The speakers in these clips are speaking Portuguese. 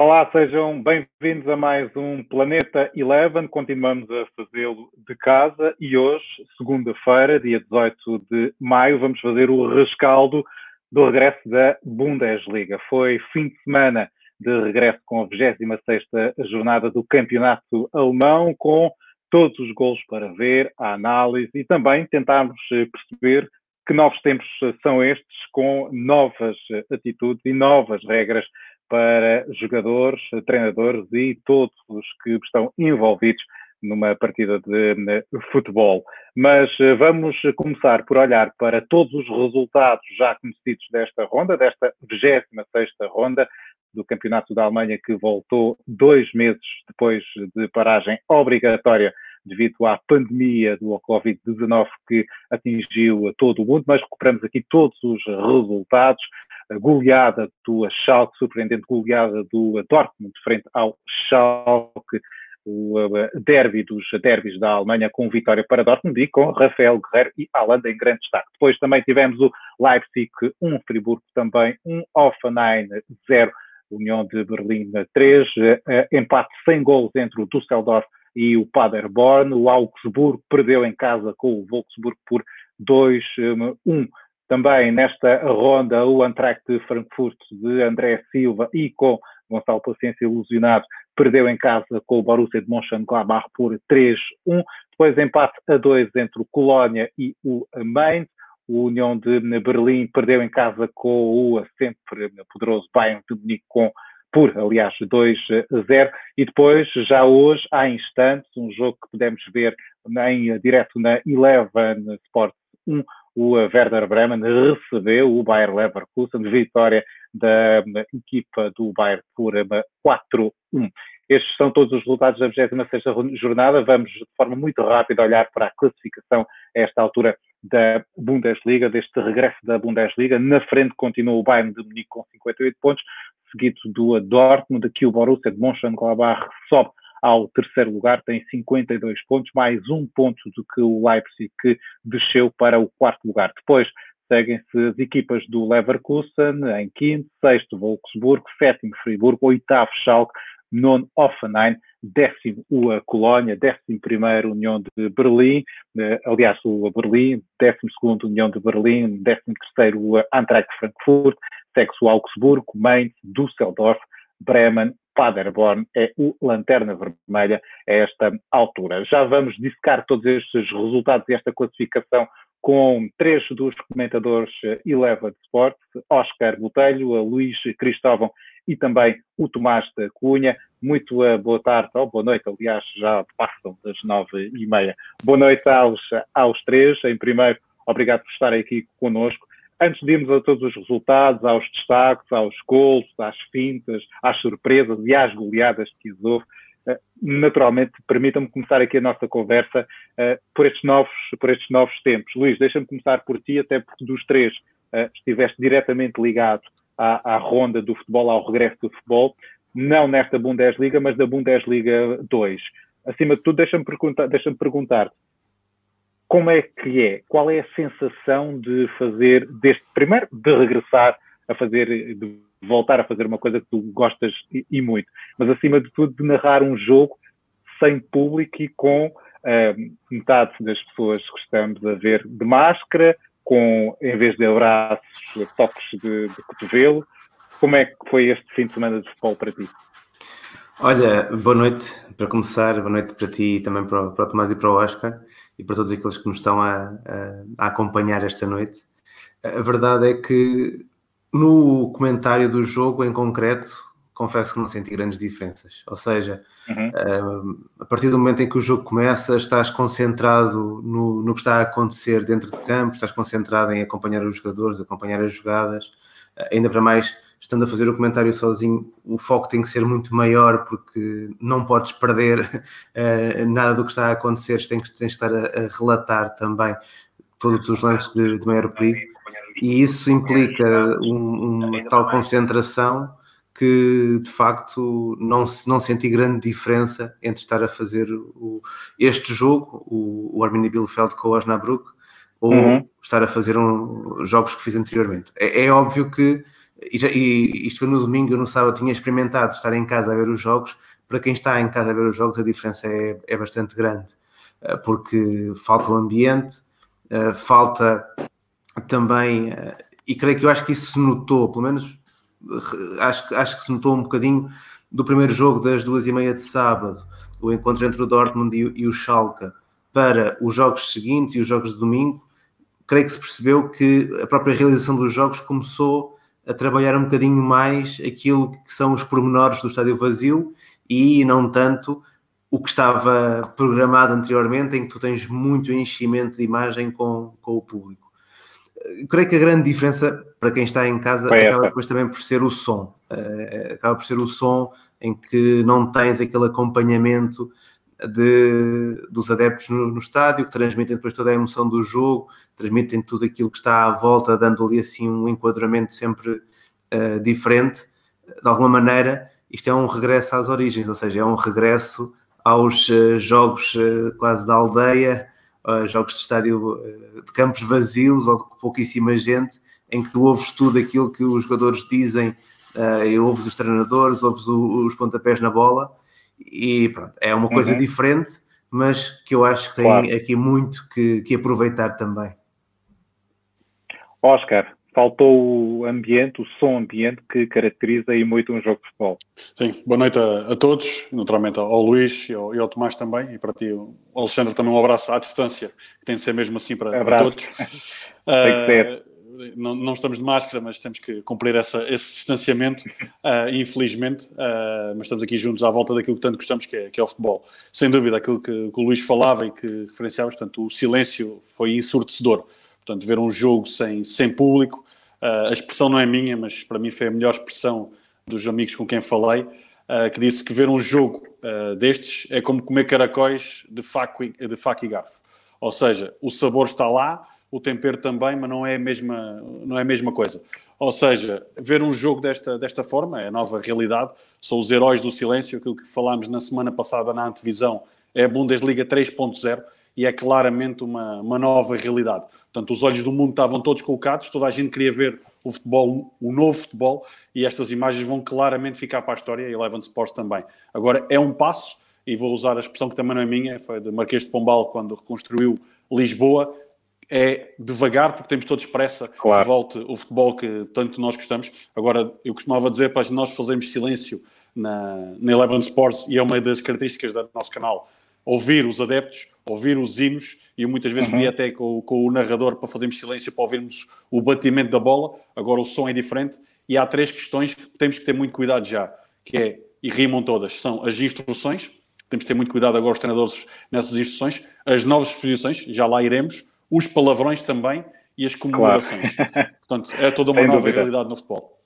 Olá, sejam bem-vindos a mais um Planeta Eleven. Continuamos a fazê-lo de casa e hoje, segunda-feira, dia 18 de maio, vamos fazer o rescaldo do regresso da Bundesliga. Foi fim de semana de regresso com a 26ª jornada do Campeonato Alemão, com todos os gols para ver, a análise e também tentarmos perceber que novos tempos são estes, com novas atitudes e novas regras para jogadores, treinadores e todos os que estão envolvidos numa partida de futebol. Mas eh, vamos começar por olhar para todos os resultados já conhecidos desta ronda, desta 26 ronda do Campeonato da Alemanha, que voltou dois meses depois de paragem obrigatória devido à pandemia do Covid-19 que atingiu todo o mundo, mas recuperamos aqui todos os resultados. A goleada do Schalke, surpreendente goleada do Dortmund frente ao Schalke, o derby dos derbys da Alemanha com vitória para Dortmund e com Rafael Guerreiro e Haaland em grande destaque. Depois também tivemos o Leipzig 1, Friburgo também 1, Offenheim 0, União de Berlim 3, eh, empate sem gols entre o Düsseldorf e o Paderborn. O Augsburgo perdeu em casa com o Wolfsburg por 2-1. Também nesta ronda, o Antract de Frankfurt de André Silva e com Gonçalo Paciência ilusionado, perdeu em casa com o Borussia de Mönchengladbach por 3-1. Depois empate a 2 entre o Colónia e o Mainz. O União de Berlim perdeu em casa com o sempre poderoso Bayern de Munique com por, aliás, 2-0. E depois, já hoje, há instantes, um jogo que podemos ver em direto na Eleven Sports 1, o Werder Bremen recebeu o Bayer Leverkusen, vitória da equipa do Bayern por 4-1. Estes são todos os resultados da 26 jornada. Vamos, de forma muito rápida, olhar para a classificação a esta altura da Bundesliga, deste regresso da Bundesliga. Na frente continua o Bayern de Munique com 58 pontos, seguido do Dortmund, aqui o Borussia de Mönchengladbach sobe ao terceiro lugar, tem 52 pontos, mais um ponto do que o Leipzig, que desceu para o quarto lugar. Depois seguem-se as equipas do Leverkusen em quinto, sexto Wolfsburg, sétimo Friburgo, oitavo Schalke, nono Offenheim, décimo o Colónia, décimo primeiro União de Berlim, eh, aliás o Berlim, décimo segundo União de Berlim, décimo terceiro o Eintracht Frankfurt, segue-se o Augsburgo, Mainz, Düsseldorf, Bremen, Paderborn é o Lanterna Vermelha a esta altura. Já vamos dissecar todos estes resultados e esta classificação com três dos comentadores de Sport, Oscar Botelho, Luís Cristóvão e também o Tomás da Cunha. Muito boa tarde, ou boa noite, aliás, já passam das nove e meia. Boa noite aos, aos três. Em primeiro, obrigado por estarem aqui conosco. Antes de irmos a todos os resultados, aos destaques, aos gols, às fintas, às surpresas e às goleadas que houve, eh, naturalmente, permitam-me começar aqui a nossa conversa uh, por, estes novos, por estes novos tempos. Luís, deixa-me começar por ti, até porque dos três uh, estiveste diretamente ligado à, à, ronda do futebol, ao regresso do futebol, não nesta Bundesliga, mas da Bundesliga 2. Acima de tudo, deixa-me perguntar, deixa perguntar como é que é? Qual é a sensação de fazer, deste, primeiro, de regressar a fazer, de voltar a fazer uma coisa que tu gostas e, e muito, mas acima de tudo de narrar um jogo sem público e com uh, metade das pessoas que estamos a ver de máscara, com, em vez de abraços, toques de, de cotovelo. Como é que foi este fim de semana de futebol para ti? Olha, boa noite para começar, boa noite para ti e também para para o Tomás e para o Oscar e para todos aqueles que nos estão a, a, a acompanhar esta noite. A verdade é que no comentário do jogo em concreto, confesso que não senti grandes diferenças. Ou seja, uhum. Eh, a partir do momento em que o jogo começa, estás concentrado no, no que está a acontecer dentro de campo, estás concentrado em acompanhar os jogadores, acompanhar as jogadas, eh, ainda para mais estando a fazer o comentário sozinho, o foco tem que ser muito maior porque não podes perder uh, nada do que está a acontecer, tens, tens de estar a, a relatar também todos os lances de, de, maior perigo e isso implica um, uma tal concentração que de facto não, não senti grande diferença entre estar a fazer o, este jogo, o, o Arminia Bielefeld com o Osnabrück, ou uhum. estar a fazer um, jogos que fiz anteriormente. É, é óbvio que e, já, e isto foi no domingo, eu no sábado tinha experimentado estar em casa a ver os jogos. Para quem está em casa a ver os jogos, a diferença é, é bastante grande, uh, porque falta o ambiente, uh, falta também, e creio que eu acho que isso se notou, pelo menos acho, acho que se notou um bocadinho do primeiro jogo das duas e meia de sábado, o encontro entre o Dortmund e o Schalke, para os jogos seguintes e os jogos de domingo, creio que se percebeu que a própria realização dos jogos começou a trabalhar um bocadinho mais aquilo que são os pormenores do estádio vazio e não tanto o que estava programado anteriormente, em que tu tens muito enchimento de imagem com, com o público. creio que a grande diferença para quem está em casa Foi acaba depois também por ser o som. Uh, acaba por ser o som em que não tens aquele acompanhamento de, dos adeptos no, no, estádio, que transmitem depois toda a emoção do jogo, transmitem tudo aquilo que está à volta, dando ali assim um enquadramento sempre uh, diferente. De alguma maneira, isto é um regresso às origens, ou seja, é um regresso aos uh, jogos uh, quase da aldeia, jogos de estádio de campos vazios ou de pouquíssima gente, em que tu ouves tudo aquilo que os jogadores dizem, ouves os treinadores, ouves o, os pontapés na bola e pronto, é uma coisa uhum. diferente, mas que eu acho que tem claro. aqui muito que, que aproveitar também. Oscar, faltou o ambiente, o som ambiente que caracteriza aí muito um jogo de futebol. Sim, boa noite a, a todos, naturalmente ao Luís e ao, e ao, Tomás também, e para ti, o Alexandre, também um abraço à distância, que tem de ser mesmo assim para, para todos. tem que ser. Uh, não, não, estamos de máscara, mas temos que cumprir essa, esse distanciamento, uh, infelizmente, uh, mas estamos aqui juntos à volta daquilo que tanto gostamos, que é, que é o futebol. Sem dúvida, aquilo que, que, o Luís falava e que referenciava, portanto, o silêncio foi ensurdecedor. Portanto, ver um jogo sem, sem público, uh, a expressão não é minha, mas para mim foi a melhor expressão dos amigos com quem falei, que disse que ver um jogo destes é como comer caracóis de faca, de faca e garfo. Ou seja, o sabor está lá, o tempero também, mas não é a mesma, não é a mesma coisa. Ou seja, ver um jogo desta, desta forma é a nova realidade, são os heróis do silêncio, aquilo que falámos na semana passada na antevisão, é a Bundesliga 3.0 e é claramente uma, uma nova realidade. Portanto, os olhos do mundo estavam todos colocados, toda a gente queria ver o futebol, o novo futebol, e estas imagens vão claramente ficar para a história, e Eleven Sports também. Agora, é um passo, e vou usar a expressão que também não é minha, foi de Marquês de Pombal, quando reconstruiu Lisboa, é devagar, porque temos todos pressa claro. que volte o futebol que tanto nós gostamos. Agora, eu costumava dizer para nós fazermos silêncio na, na Eleven Sports, e é uma das características do nosso canal, ouvir os adeptos, ouvir os hinos, e muitas vezes uhum. até com, com, o narrador para fazermos silêncio, para ouvirmos o batimento da bola. Agora o som é diferente, e há três questões que temos que ter muito cuidado já, que é, e rimam todas, são as instruções, temos que ter muito cuidado agora os treinadores nessas instruções, as novas disposições, já lá iremos, os palavrões também e as comemorações. Claro. Portanto, é toda uma Sem nova dúvida. realidade no futebol.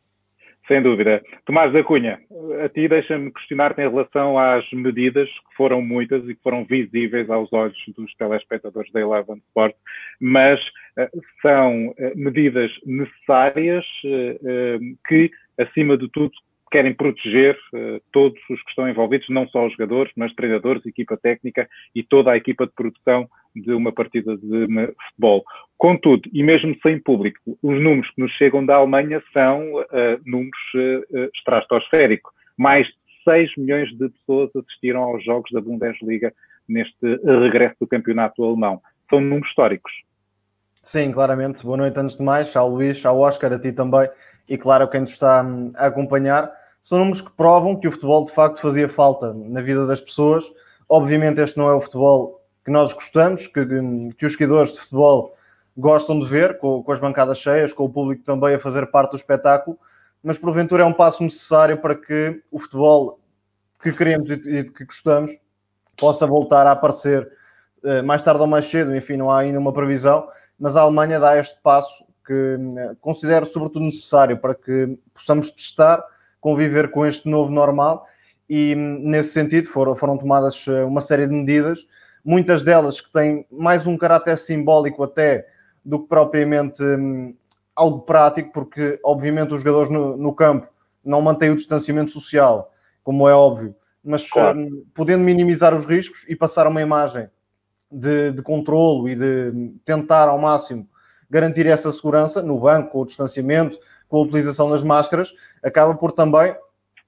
Sem dúvida. Tomás da Cunha, a ti deixa-me questionar-te em relação às medidas, que foram muitas e que foram visíveis aos olhos dos telespectadores da Eleven Sport, mas uh, são uh, medidas necessárias uh, que, acima de tudo, querem proteger uh, todos os que estão envolvidos, não só os jogadores, mas treinadores, equipa técnica e toda a equipa de produção de uma partida de futebol. Contudo, e mesmo sem público, os números que nos chegam da Alemanha são uh, números uh, estratosféricos. Mais de 6 milhões de pessoas assistiram aos jogos da Bundesliga neste regresso do campeonato alemão. São números históricos. Sim, claramente. Boa noite antes de mais, ao Luís, ao Oscar, a ti também, e claro, quem nos está hum, a acompanhar são números que provam que o futebol de facto fazia falta na vida das pessoas. Obviamente, este não é o futebol que nós gostamos, que, que os seguidores de futebol gostam de ver, com, com, as bancadas cheias, com o público também a fazer parte do espetáculo, mas porventura é um passo necessário para que o futebol que queremos e, e que gostamos possa voltar a aparecer uh, mais tarde ou mais cedo, enfim, não há ainda uma previsão, mas a Alemanha dá este passo que uh, considero sobretudo necessário para que possamos testar conviver com este novo normal e nesse sentido foram, foram tomadas eh, uma série de medidas, muitas delas que têm mais um caráter simbólico até do que propriamente hum, algo prático, porque obviamente os jogadores no, no, campo não mantêm o distanciamento social, como é óbvio, mas claro. Hum, podendo minimizar os riscos e passar uma imagem de, de controlo e de tentar ao máximo garantir essa segurança no banco, com o distanciamento, com a utilização das máscaras, acaba por também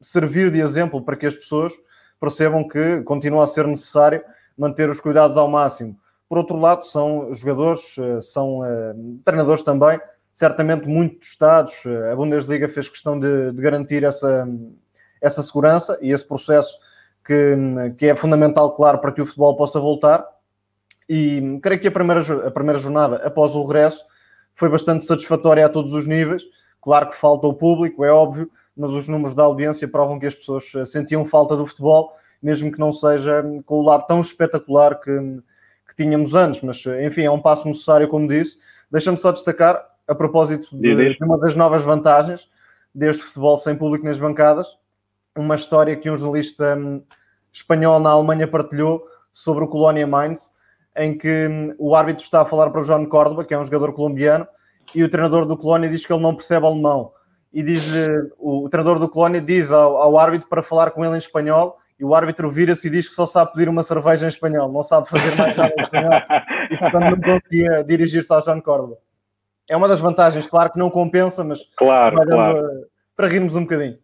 servir de exemplo para que as pessoas percebam que continua a ser necessário manter os cuidados ao máximo. Por outro lado, são jogadores, eh, são uh, treinadores também, certamente muito testados. A Bundesliga fez questão de, de garantir essa, essa segurança e esse processo que, que é fundamental, claro, para que o futebol possa voltar. E creio que a primeira, a primeira jornada após o regresso foi bastante satisfatória a todos os níveis. Claro que falta o público, é óbvio, mas os números da audiência provam que as pessoas eh, sentiam falta do futebol, mesmo que não seja com o lado tão espetacular que, que tínhamos antes. Mas, eh, enfim, é um passo necessário, como disse. Deixa-me só destacar, a propósito de, de uma das novas vantagens deste futebol sem público nas bancadas, uma história que um jornalista hum, espanhol na Alemanha partilhou sobre o Colónia Mainz, em que hum, o árbitro está a falar para o João Córdoba, que é um jogador colombiano, e o treinador do Colónia diz que ele não percebe alemão. E diz o, o treinador do Colónia diz ao, ao, árbitro para falar com ele em espanhol, e o árbitro vira-se e diz que só sabe pedir uma cerveja em espanhol, não sabe fazer mais nada em espanhol, e portanto não conseguia dirigir-se ao João Córdoba. É uma das vantagens, claro que não compensa, mas claro, claro. para rirmos um bocadinho.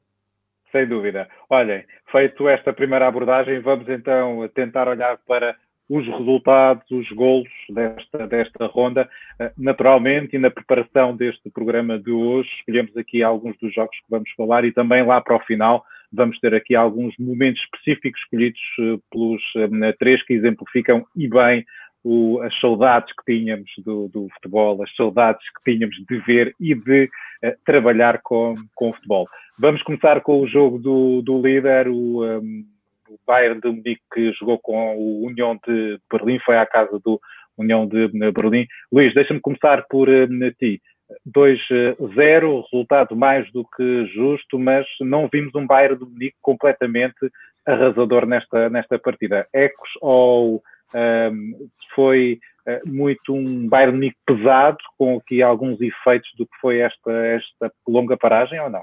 Sem dúvida. Olhem, feito esta primeira abordagem, vamos então tentar olhar para os resultados, os golos desta, desta ronda. Eh, naturalmente, e na preparação deste programa de hoje, escolhemos aqui alguns dos jogos que vamos falar e também lá para o final vamos ter aqui alguns momentos específicos escolhidos eh, pelos eh, três que exemplificam e bem o, as saudades que tínhamos do, do, futebol, as saudades que tínhamos de ver e de uh, trabalhar com, com o futebol. Vamos começar com o jogo do, do líder, o, um, o Bayern de Munique, que jogou com o União de Berlim, foi à casa do União de Berlim. Luís, deixa-me começar por uh, ti. 2-0, resultado mais do que justo, mas não vimos um Bayern de Munique completamente arrasador nesta, nesta partida. Ecos ou foi uh, muito um Bayern Munique pesado, com aqui alguns efeitos do que foi esta, esta longa paragem ou não?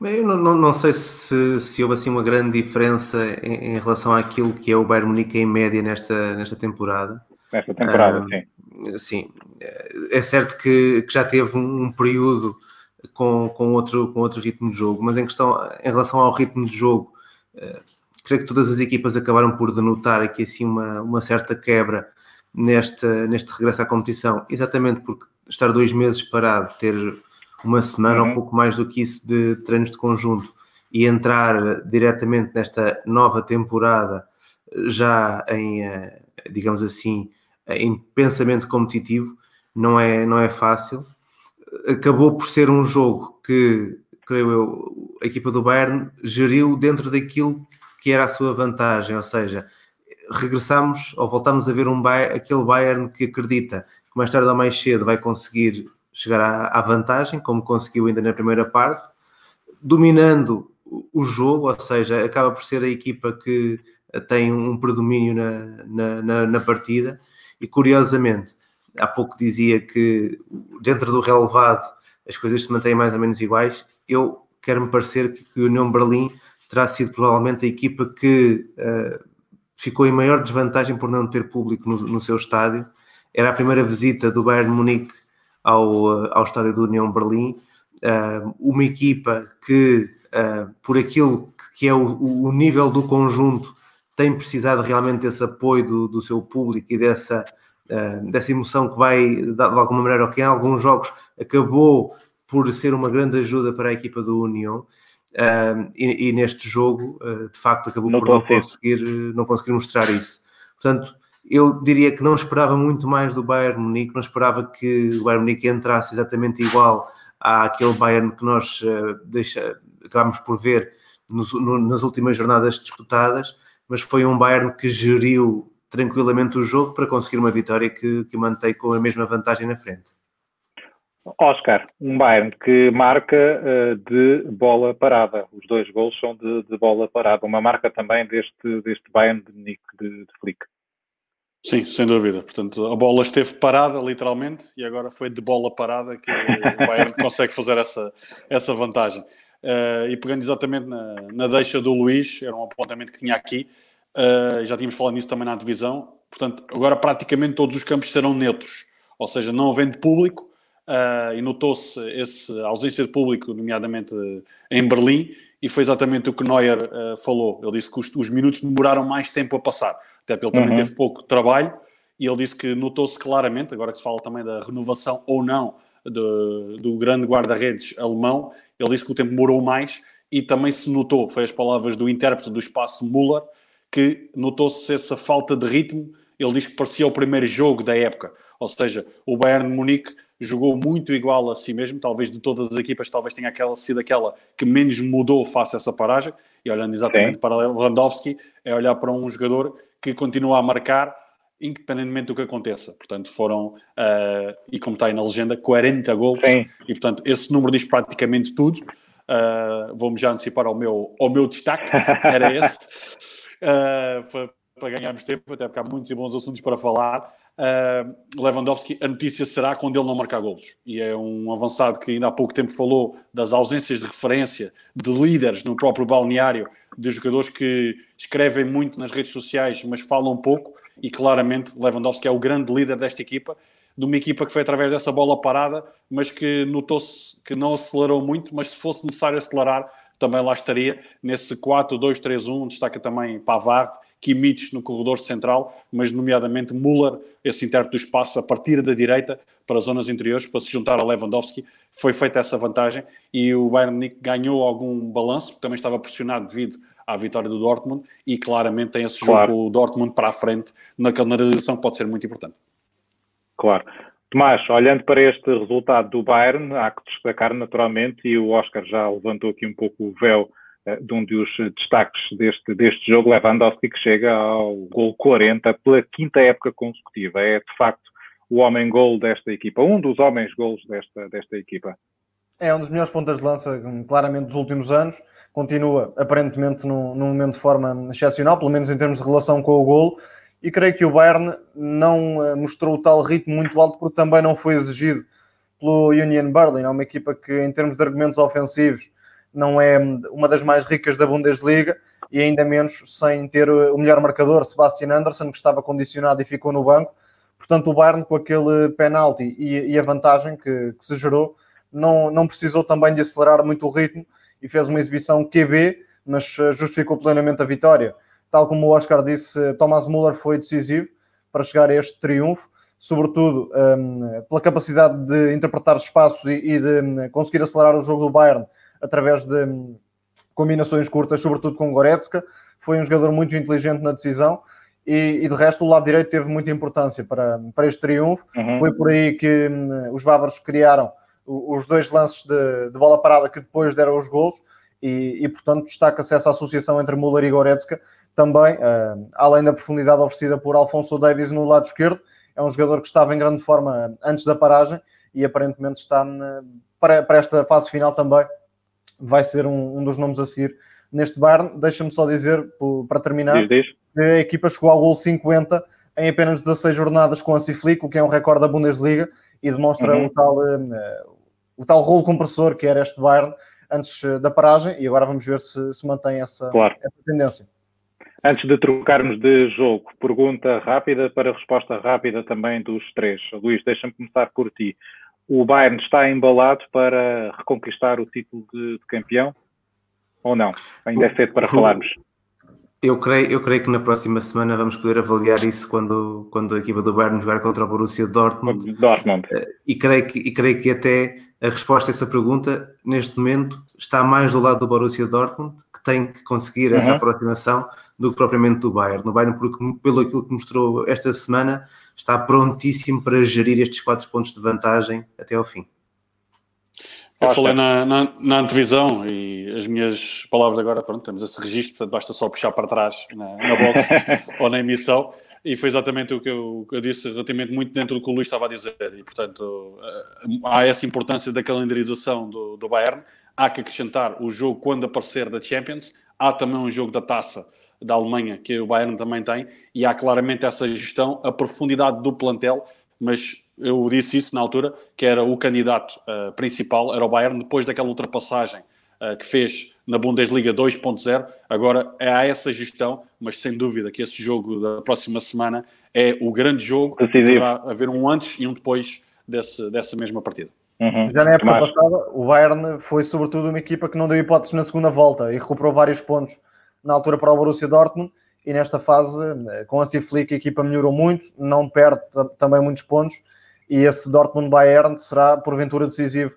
Eu não, não, não sei se, se, houve assim uma grande diferença em, em, relação àquilo que é o Bayern Munique em média nesta, nesta temporada. Nesta temporada, um, sim. Sim, é certo que, que já teve um, um período com, com, outro, com outro ritmo de jogo, mas em, questão, em relação ao ritmo de jogo, uh, creio que todas as equipas acabaram por denotar aqui assim uma, uma certa quebra neste, neste regresso à competição, exatamente porque estar dois meses parado, ter uma semana uhum. ou pouco mais do que isso de treinos de conjunto e entrar diretamente nesta nova temporada já em, eh, digamos assim, em pensamento competitivo, não é, não é fácil. Acabou por ser um jogo que, creio eu, a equipa do Bayern geriu dentro daquilo que era a sua vantagem, ou seja, regressamos ou voltamos a ver um Bayern, aquele Bayern que acredita que mais tarde ou mais cedo vai conseguir chegar à, à vantagem, como conseguiu ainda na primeira parte, dominando o jogo, ou seja, acaba por ser a equipa que tem um predomínio na, na, na, na partida e curiosamente há pouco dizia que dentro do relevado as coisas se mantêm mais ou menos iguais. Eu quero-me parecer que, que o União Berlim terá sido provavelmente a equipa que uh, ficou em maior desvantagem por não ter público no, no, seu estádio. Era a primeira visita do Bayern Munique ao, uh, ao estádio do União Berlim. Uh, uma equipa que, por aquilo que é o, o, nível do conjunto, tem precisado realmente desse apoio do, do seu público e dessa, dessa emoção que vai, de alguma maneira, ou que em alguns jogos acabou por ser uma grande ajuda para a equipa do União. Uh, e, e, neste jogo, uh, de facto, acabou não por não conseguir, não conseguir mostrar isso. Portanto, eu diria que não esperava muito mais do Bayern Munique, não esperava que o Bayern Munique entrasse exatamente igual àquele Bayern que nós uh, deixa, acabámos por ver nos, no, nas últimas jornadas disputadas, mas foi um Bayern que geriu tranquilamente o jogo para conseguir uma vitória que, que mantém com a mesma vantagem na frente. Oscar, um Bayern que marca uh, de bola parada. Os dois gols são de, de, bola parada. Uma marca também deste, deste Bayern de Nick de, de Flick. Sim, sem dúvida. Portanto, a bola esteve parada, literalmente, e agora foi de bola parada que o Bayern consegue fazer essa, essa vantagem. Uh, e pegando exatamente na, na deixa do Luís, era um apontamento que tinha aqui, uh, já tínhamos falado nisso também na divisão. Portanto, agora praticamente todos os campos serão neutros, ou seja, não havendo público, uh, e notou-se essa ausência de público, nomeadamente em Berlim, e foi exatamente o que Neuer uh, falou. Ele disse que os, os, minutos demoraram mais tempo a passar, até porque ele também uhum. teve pouco trabalho, e ele disse que notou-se claramente, agora que se fala também da renovação ou não do, do grande guarda-redes alemão, ele disse que o tempo demorou mais e também se notou, foi as palavras do intérprete do espaço Müller, que notou-se essa falta de ritmo. Ele diz que parecia o primeiro jogo da época, ou seja, o Bayern de Munique jogou muito igual a si mesmo, talvez de todas as equipas, talvez tenha aquela, sido aquela que menos mudou face a essa paragem, e olhando exatamente Sim. para Lewandowski, é olhar para um jogador que continua a marcar, independentemente do que aconteça. Portanto, foram, uh, e como está aí na legenda, 40 gols, e portanto, esse número diz praticamente tudo. Uh, Vou-me já antecipar ao meu, ao meu destaque, era esse, uh, para, para ganharmos tempo, até porque há muitos e bons assuntos para falar. Uh, Lewandowski, a notícia será quando ele não marcar golos. E é um avançado que ainda há pouco tempo falou das ausências de referência de líderes no próprio balneário, de jogadores que escrevem muito nas redes sociais, mas falam pouco. E claramente Lewandowski é o grande líder desta equipa, de uma equipa que foi através dessa bola parada, mas que notou-se que não acelerou muito. Mas se fosse necessário acelerar, também lá estaria nesse 4-2-3-1. Destaca também Pavard Kimmich no corredor central, mas nomeadamente Müller, esse intérprete do espaço, a partir da direita para as zonas interiores, para se juntar a Lewandowski. Foi feita essa vantagem e o Bayern Munique ganhou algum balanço, porque também estava pressionado devido à vitória do Dortmund e claramente tem esse claro. jogo o Dortmund para a frente na canalização que pode ser muito importante. Claro. Tomás, olhando para este resultado do Bayern, há que destacar naturalmente, e o Oscar já levantou aqui um pouco o véu de um dos destaques deste, deste jogo, Lewandowski, que chega ao gol 40 pela quinta época consecutiva. É, de facto, o homem-gol desta equipa, um dos homens-gols desta, desta equipa. É um dos melhores pontas de lança, claramente, dos últimos anos. Continua, aparentemente, num, num momento de forma excepcional, pelo menos em termos de relação com o golo. E creio que o Bayern não eh, mostrou o tal ritmo muito alto, porque também não foi exigido pelo Union Berlin. É uma equipa que, em termos de argumentos ofensivos, não é uma das mais ricas da Bundesliga e ainda menos sem ter o melhor marcador, Sebastian Anderson, que estava condicionado e ficou no banco. Portanto, o Bayern, com aquele penalti e, e a vantagem que, que, se gerou, não, não precisou também de acelerar muito o ritmo e fez uma exibição QB, mas eh, justificou plenamente a vitória. Tal como o Oscar disse, Thomas Müller foi decisivo para chegar a este triunfo, sobretudo um, ehm, pela capacidade de interpretar espaços e, e de um, conseguir acelerar o jogo do Bayern através de combinações curtas, sobretudo com Goretzka. Foi um jogador muito inteligente na decisão e, e de resto o lado direito teve muita importância para, para este triunfo. Uhum. Foi por aí que hum, os bávaros criaram os dois lances de, de, bola parada que depois deram os gols e, e portanto destaca-se essa associação entre Müller e Goretzka também, uh, além da profundidade oferecida por Alfonso Davis no lado esquerdo, é um jogador que estava em grande forma antes da paragem e aparentemente está hum, para, para esta fase final também vai ser um, um dos nomes a seguir neste Bayern. Deixa-me só dizer, para terminar, diz, diz. que a equipa chegou ao gol 50 em apenas 16 jornadas com a Ciflic, o que é um recorde da Bundesliga e demonstra uhum. o, tal, uh, o tal rolo compressor que era este Bayern antes eh, da paragem e agora vamos ver se, se mantém essa, claro. essa tendência. Antes de trocarmos de jogo, pergunta rápida para resposta rápida também dos três. Luís, deixa-me começar por ti o Bayern está embalado para reconquistar o título de, de campeão? Ou não? Ainda é cedo para falarmos. Eu creio, eu creio que na próxima semana vamos poder avaliar isso quando, quando a equipa do Bayern jogar contra o Borussia Dortmund. Dortmund. Eh, e creio, que, e creio que até a resposta a essa pergunta, neste momento, está mais do lado do Borussia Dortmund, que tem que conseguir essa uhum. aproximação, do que propriamente do Bayern. No Bayern, porque pelo aquilo que mostrou esta semana, está prontíssimo para gerir estes quatro pontos de vantagem até ao fim. Eu falei na, na, na, antevisão e as minhas palavras agora, pronto, temos esse registro, portanto basta só puxar para trás na, na box ou na emissão. E foi exatamente o que eu, eu, disse relativamente muito dentro do que o Luís estava a dizer. E portanto eh, há essa importância da calendarização do, do Bayern, há que acrescentar o jogo quando aparecer da Champions, há também um jogo da Taça da Alemanha, que o Bayern também tem, e há claramente essa gestão, a profundidade do plantel, mas eu disse isso na altura, que era o candidato uh, principal, era o Bayern, depois daquela ultrapassagem uh, que fez na Bundesliga 2.0, agora é a essa gestão, mas sem dúvida que esse jogo da próxima semana é o grande jogo, Decisivo. haver um antes e um depois desse, dessa mesma partida. Uhum. Já na época Mas... passada, o Bayern foi sobretudo uma equipa que não deu hipóteses na segunda volta e recuperou vários pontos na altura para o Borussia Dortmund e nesta fase, eh, com a Flick, a equipa melhorou muito, não perde também muitos pontos e esse Dortmund-Bayern será porventura decisivo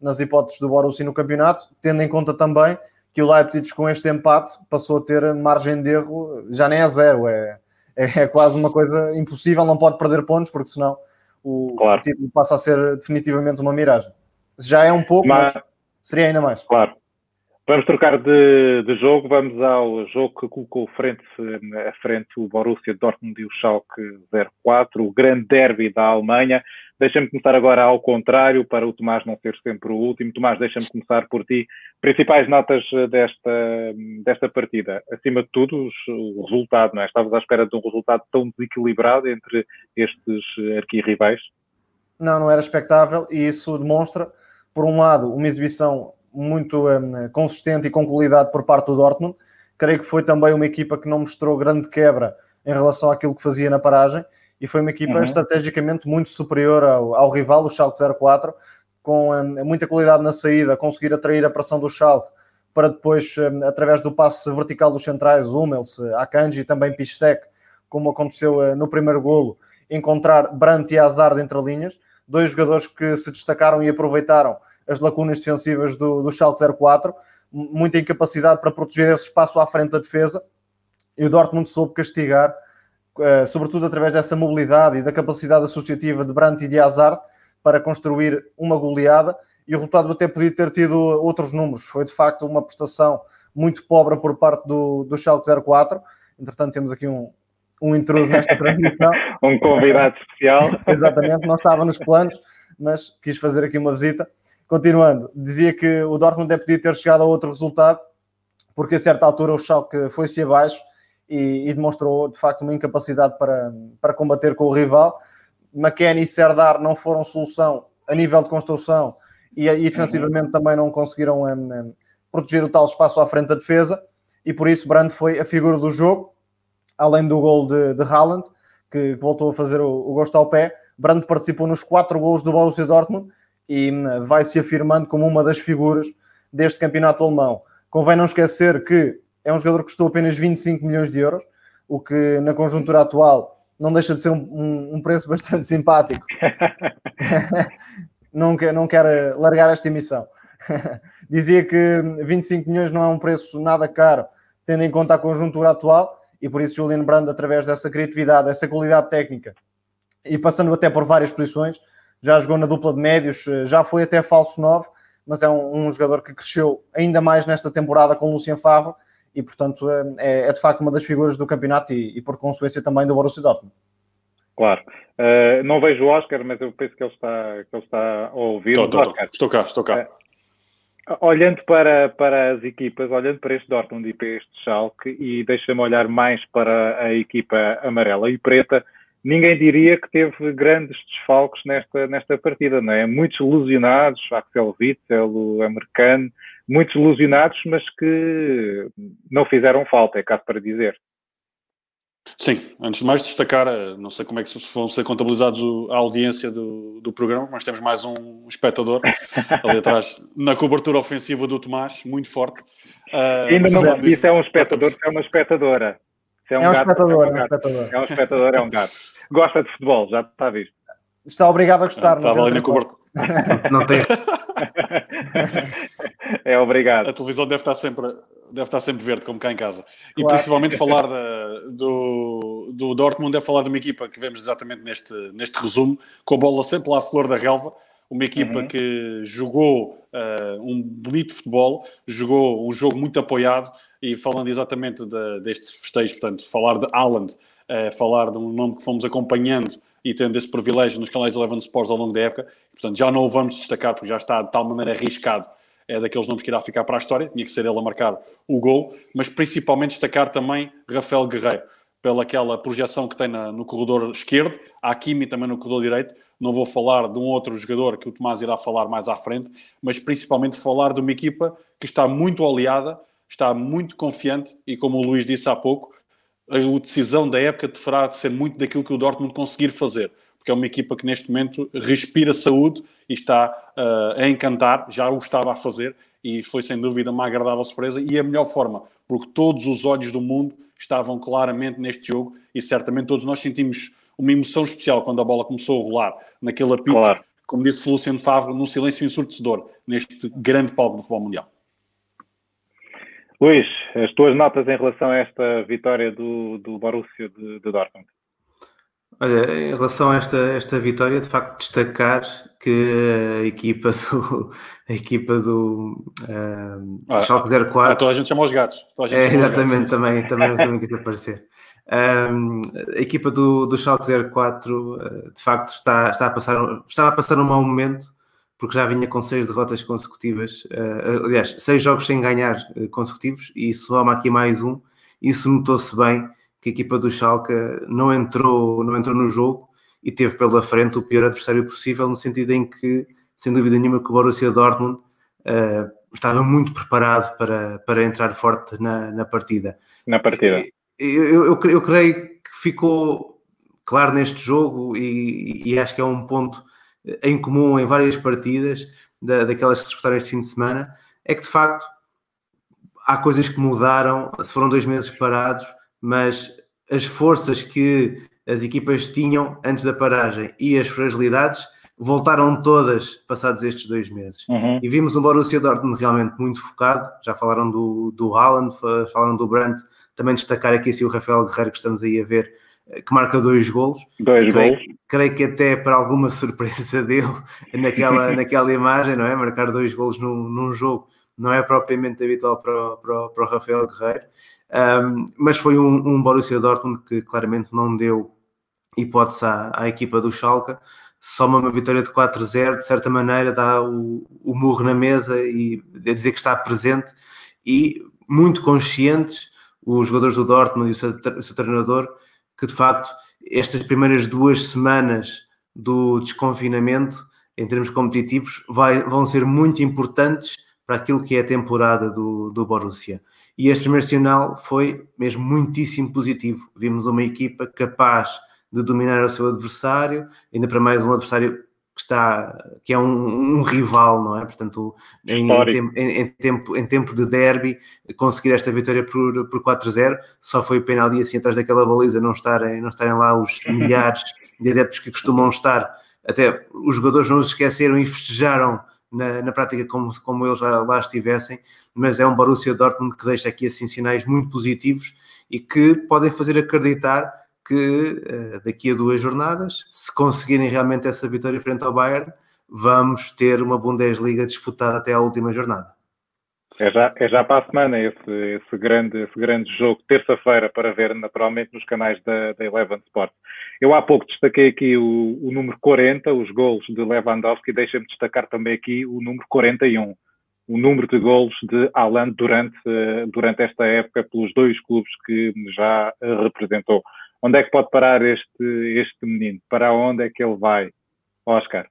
nas hipóteses do Borussia no campeonato, tendo em conta também que o Leipzig com este empate passou a ter margem de erro, já nem é zero, é, é, é quase uma coisa impossível, não pode perder pontos, porque senão o, claro. o título passa a ser definitivamente uma miragem. Já é um pouco, mas, mas seria ainda mais. Claro. Vamos trocar de, de, jogo, vamos ao jogo que colocou frente a frente o Borussia Dortmund e o Schalke 04, o grande derby da Alemanha. Deixa-me começar agora ao contrário, para o Tomás não ser sempre o último. Tomás, deixa-me começar por ti. Principais notas desta, desta partida. Acima de tudo, o resultado, não é? Estavas à espera de um resultado tão desequilibrado entre estes arquirrivais? Não, não era expectável e isso demonstra, por um lado, uma exibição muito um, consistente e com qualidade por parte do Dortmund. Creio que foi também uma equipa que não mostrou grande quebra em relação àquilo que fazia na paragem e foi uma equipa uhum. estrategicamente muito superior ao, ao, rival, o Schalke 04, com um, muita qualidade na saída, conseguir atrair a pressão do Schalke para depois, um, através do passe vertical dos centrais, Hummels, Akanji e também Pistek, como aconteceu uh, no primeiro golo, encontrar Brandt e Hazard entre linhas, dois jogadores que se destacaram e aproveitaram as lacunas defensivas do, do Schalke 04, muita incapacidade para proteger esse espaço à frente da defesa, e o Dortmund soube castigar, uh, sobretudo através dessa mobilidade e da capacidade associativa de Brandt e de Hazard, para construir uma goleada, e o resultado até podia ter tido outros números, foi de facto uma prestação muito pobre por parte do, do Schalke 04, entretanto temos aqui um, um intruso nesta transmissão. um convidado especial. Exatamente, não estava nos planos, mas quis fazer aqui uma visita. Continuando, dizia que o Dortmund até podia ter chegado a outro resultado, porque a certa altura o Schalke foi-se abaixo e, e, demonstrou de facto uma incapacidade para, para combater com o rival. McKennie e Serdar não foram solução a nível de construção e, e defensivamente também não conseguiram um, um, proteger o tal espaço à frente da defesa e por isso Brand foi a figura do jogo, além do gol de, de Haaland, que voltou a fazer o, o gosto ao pé. Brand participou nos quatro gols do Borussia Dortmund e hum, vai se afirmando como uma das figuras deste campeonato alemão. Convém não esquecer que é um jogador que custou apenas 25 milhões de euros, o que na conjuntura atual não deixa de ser um, um, um preço bastante simpático. não, quer, não quer largar esta emissão. Dizia que 25 milhões não é um preço nada caro, tendo em conta a conjuntura atual, e por isso Julian Brand, através dessa criatividade, dessa qualidade técnica, e passando até por várias posições, já jogou na dupla de médios, eh, já foi até falso 9, mas é um, um jogador que cresceu ainda mais nesta temporada com o Lucien Favre e, portanto, é, é, é, de facto uma das figuras do campeonato e, e por consequência também do Borussia Dortmund. Claro. Uh, não vejo o Oscar, mas eu penso que ele está, que ele está a ouvir. Estou, estou, estou cá, estou cá. Uh, olhando para, para as equipas, olhando para este Dortmund e para este Schalke, e deixa-me olhar mais para a equipa amarela e preta, ninguém diria que teve grandes desfalques nesta, nesta partida, não é? Muitos ilusionados, Axel Witzel, o americano, muitos ilusionados, mas que não fizeram falta, é caso para dizer. Sim, antes de mais destacar, eh, não sei como é que vão ser contabilizados a audiência do, do programa, mas temos mais um espectador ali atrás na cobertura ofensiva do Tomás, muito forte. Uh, Ainda não, isso é um espectador, é uma espectadora. É um, é um gato, espectador, é um, gato. é um espectador, é um gato gosta de futebol, já está visto. Está obrigado a gostar. Estava ali na cobertura. Não tem. é obrigado. A televisão deve estar sempre, deve estar sempre verde, como cá em casa. E principalmente falar da, do, do Dortmund é falar de uma equipa que vemos exatamente neste, neste resumo, com a bola sempre lá à flor da relva. Uma equipa uhum. que jogou uh, um bonito futebol, jogou um jogo muito apoiado e falando exatamente de, destes festejos, portanto, falar de Haaland, é, falar de um nome que fomos acompanhando e tendo esse privilégio nos canais Eleven Sports ao longo da época. Portanto, já não o vamos destacar porque já está de tal maneira arriscado. É daqueles nomes que irá ficar para a história. Tinha que ser ele a marcar o gol, mas principalmente destacar também Rafael Guerreiro, pela aquela projeção que tem na, no corredor esquerdo, a Hakimi também no corredor direito. Não vou falar de um outro jogador que o Tomás irá falar mais à frente, mas principalmente falar de uma equipa que está muito oleada, está muito confiante e, como o Luís disse há pouco, a decisão da época deverá ser muito daquilo que o Dortmund conseguir fazer. porque é uma equipa que neste momento respira saúde e está uh, a encantar, já o estava a fazer e foi sem dúvida uma agradável surpresa e a melhor forma, porque todos os olhos do mundo estavam claramente neste jogo e certamente todos nós sentimos uma emoção especial quando a bola começou a rolar naquele apito, claro. como disse Luciano Favre, num silêncio ensurdecedor neste grande palco do futebol mundial. Luís, as tuas notas em relação a esta vitória do, do Borussia de, de Dortmund? Olha, em relação a esta, esta vitória, de facto, destacar que a equipa do, a equipa do uh, ah, Schalke 04... Ah, toda a gente chama os gatos. É, exatamente, também, também, também quis aparecer. Um, a equipa do, do Schalke 04, uh, de facto, está, está a passar, estava a passar um mau momento, porque já vinha com seis derrotas consecutivas, uh, aliás, seis jogos sem ganhar uh, consecutivos, e soma aqui mais um. Isso notou-se bem, que a equipa do Schalke não entrou, não entrou no jogo e teve pela frente o pior adversário possível, no sentido em que, sem dúvida nenhuma, que o Borussia Dortmund uh, estava muito preparado para, para entrar forte na, na partida. Na partida. Eu, eu, eu, eu creio que ficou claro neste jogo e, e, acho que é um ponto em comum em várias partidas da, daquelas que se disputaram este fim de semana, é que de facto há coisas que mudaram, se foram dois meses parados, mas as forças que as equipas tinham antes da paragem e as fragilidades voltaram todas passados estes dois meses. Uhum. E vimos um Borussia Dortmund realmente muito focado, já falaram do, do Haaland, falaram do Brandt, também destacar aqui assim, o Rafael Guerreiro que estamos aí a ver, que marca dois golos. Dois creio, golos. Creio que até para alguma surpresa dele naquela, naquela imagem, não é? Marcar dois golos num, num jogo não é propriamente habitual para, para, para o Rafael Guerreiro. Um, mas foi um, um, Borussia Dortmund que claramente não deu hipótese à, à equipa do Schalke. Soma uma vitória de 4-0, de certa maneira dá o, o murro na mesa e é dizer que está presente e muito conscientes os jogadores do Dortmund e o seu, o seu treinador que de facto estas primeiras duas semanas do desconfinamento em termos competitivos vai, vão ser muito importantes para aquilo que é a temporada do, do Borussia. E este primeiro sinal foi mesmo muitíssimo positivo. Vimos uma equipa capaz de dominar o seu adversário, ainda para mais um adversário que está que é um, um rival, não é? Portanto, em, em, em, tempo, em tempo de derby, conseguir esta vitória por, por 4-0, só foi pena ali assim atrás daquela baliza não estarem, não estarem lá os milhares de adeptos que costumam estar. Até os jogadores não se esqueceram e festejaram na, na prática como, como eles lá, lá estivessem, mas é um Borussia Dortmund que deixa aqui assim sinais muito positivos e que podem fazer acreditar que uh, daqui a duas jornadas, se conseguirem realmente essa vitória frente ao Bayern, vamos ter uma Bundesliga disputada até à última jornada. É já, é já para a semana esse, esse, grande, esse grande jogo, terça-feira, para ver naturalmente nos canais da, da Eleven Sport. Eu há pouco destaquei aqui o, o número 40, os gols de Lewandowski, deixa-me destacar também aqui o número 41, o número de gols de Haaland durante, durante esta época pelos dois clubes que já representou. Onde é que pode parar este, este menino? Para onde é que ele vai? Oscar.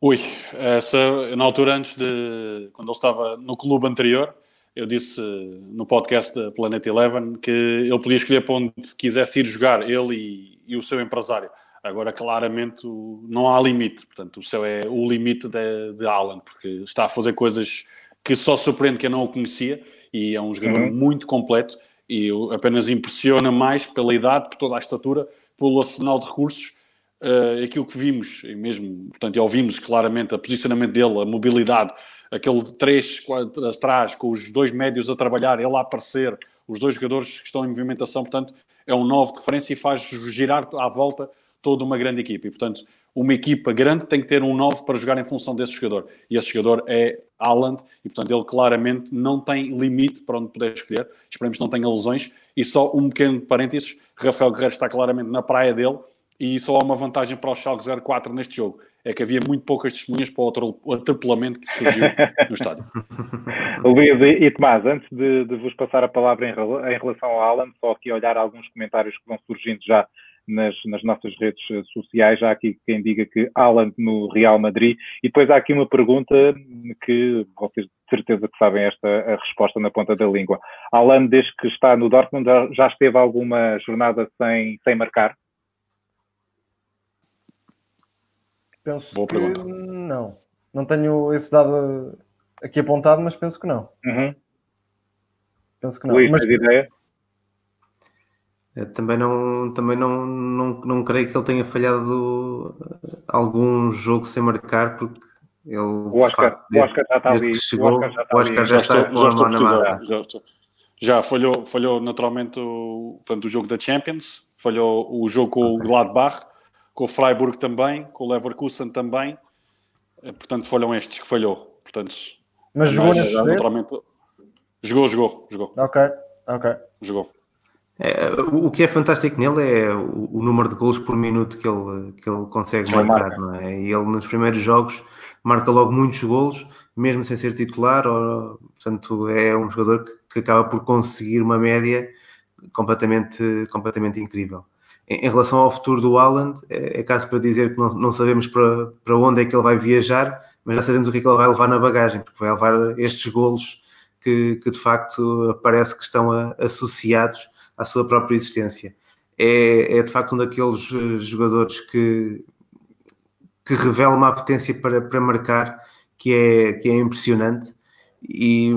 Ui, essa, na altura antes de, quando ele estava no clube anterior, eu disse no podcast da Planet Eleven que ele podia escolher para onde quisesse ir jogar, ele e, e o seu empresário. Agora, claramente, não há limite. Portanto, o céu é o limite de, de Alan, porque está a fazer coisas que só surpreende que eu não o conhecia e é um jogador uhum. muito completo e apenas impressiona mais pela idade, por toda a estatura, pelo arsenal de recursos. Uh, aquilo que vimos, e mesmo, portanto, ouvimos claramente o posicionamento dele, a mobilidade, aquele 3 atrás, com os dois médios a trabalhar, ele a aparecer, os dois jogadores que estão em movimentação, portanto, é um novo de referência e faz girar à volta toda uma grande equipa. E, portanto, uma equipa grande tem que ter um novo para jogar em função desse jogador. E esse jogador é Haaland, e, portanto, ele claramente não tem limite para onde poder escolher. Esperemos que não tenha lesões. E só um pequeno parênteses, Rafael Guerreiro está claramente na praia dele, e só há uma vantagem para o Schalke 04 neste jogo é que havia muito poucas testemunhas para o atropelamento que surgiu no estádio. Luís e, Tomás, antes de, de, vos passar a palavra em, em, relação ao Alan, só aqui olhar alguns comentários que vão surgindo já nas, nas, nossas redes sociais. Já há aqui quem diga que Alan no Real Madrid. E depois há aqui uma pergunta que vocês de certeza que sabem esta a resposta na ponta da língua. Alan, desde que está no Dortmund, já, já esteve alguma jornada sem, sem marcar? Penso Boa que pergunta. não. Não tenho esse dado aqui apontado, mas penso que não. Uhum. Penso que não. Luís, mas... ideia? Também não, também não, não, não creio que ele tenha falhado algum jogo sem marcar, porque ele, o Oscar, facto, desde, o Oscar já está ali. Chegou, o Oscar já está, Oscar já está, já estou, já estou já, já, já, falhou, falhou naturalmente o, portanto, o jogo da Champions, falhou o jogo com okay. o Gladbach, com o Freiburg também, com o Leverkusen também. Eh, portanto, foram estes que falhou. Portanto, Mas jogou neste naturalmente... Jogou, jogou, jogou. Ok, ok. Jogou. É, o que é fantástico nele é o, o, número de gols por minuto que ele, que ele consegue Já marcar, marca. não é? E ele nos primeiros jogos marca logo muitos golos, mesmo sem ser titular, ou, portanto é um jogador que, que acaba por conseguir uma média completamente, completamente incrível. Em, em relação ao futuro do Haaland, é, é caso para dizer que não, não sabemos para, para onde é que ele vai viajar, mas já sabemos o que é que ele vai levar na bagagem, porque vai levar estes golos que, que de facto parece que estão a, associados à sua própria existência. É, é de facto um daqueles eh, jogadores que, que revela uma potência para, para marcar que é, que é impressionante e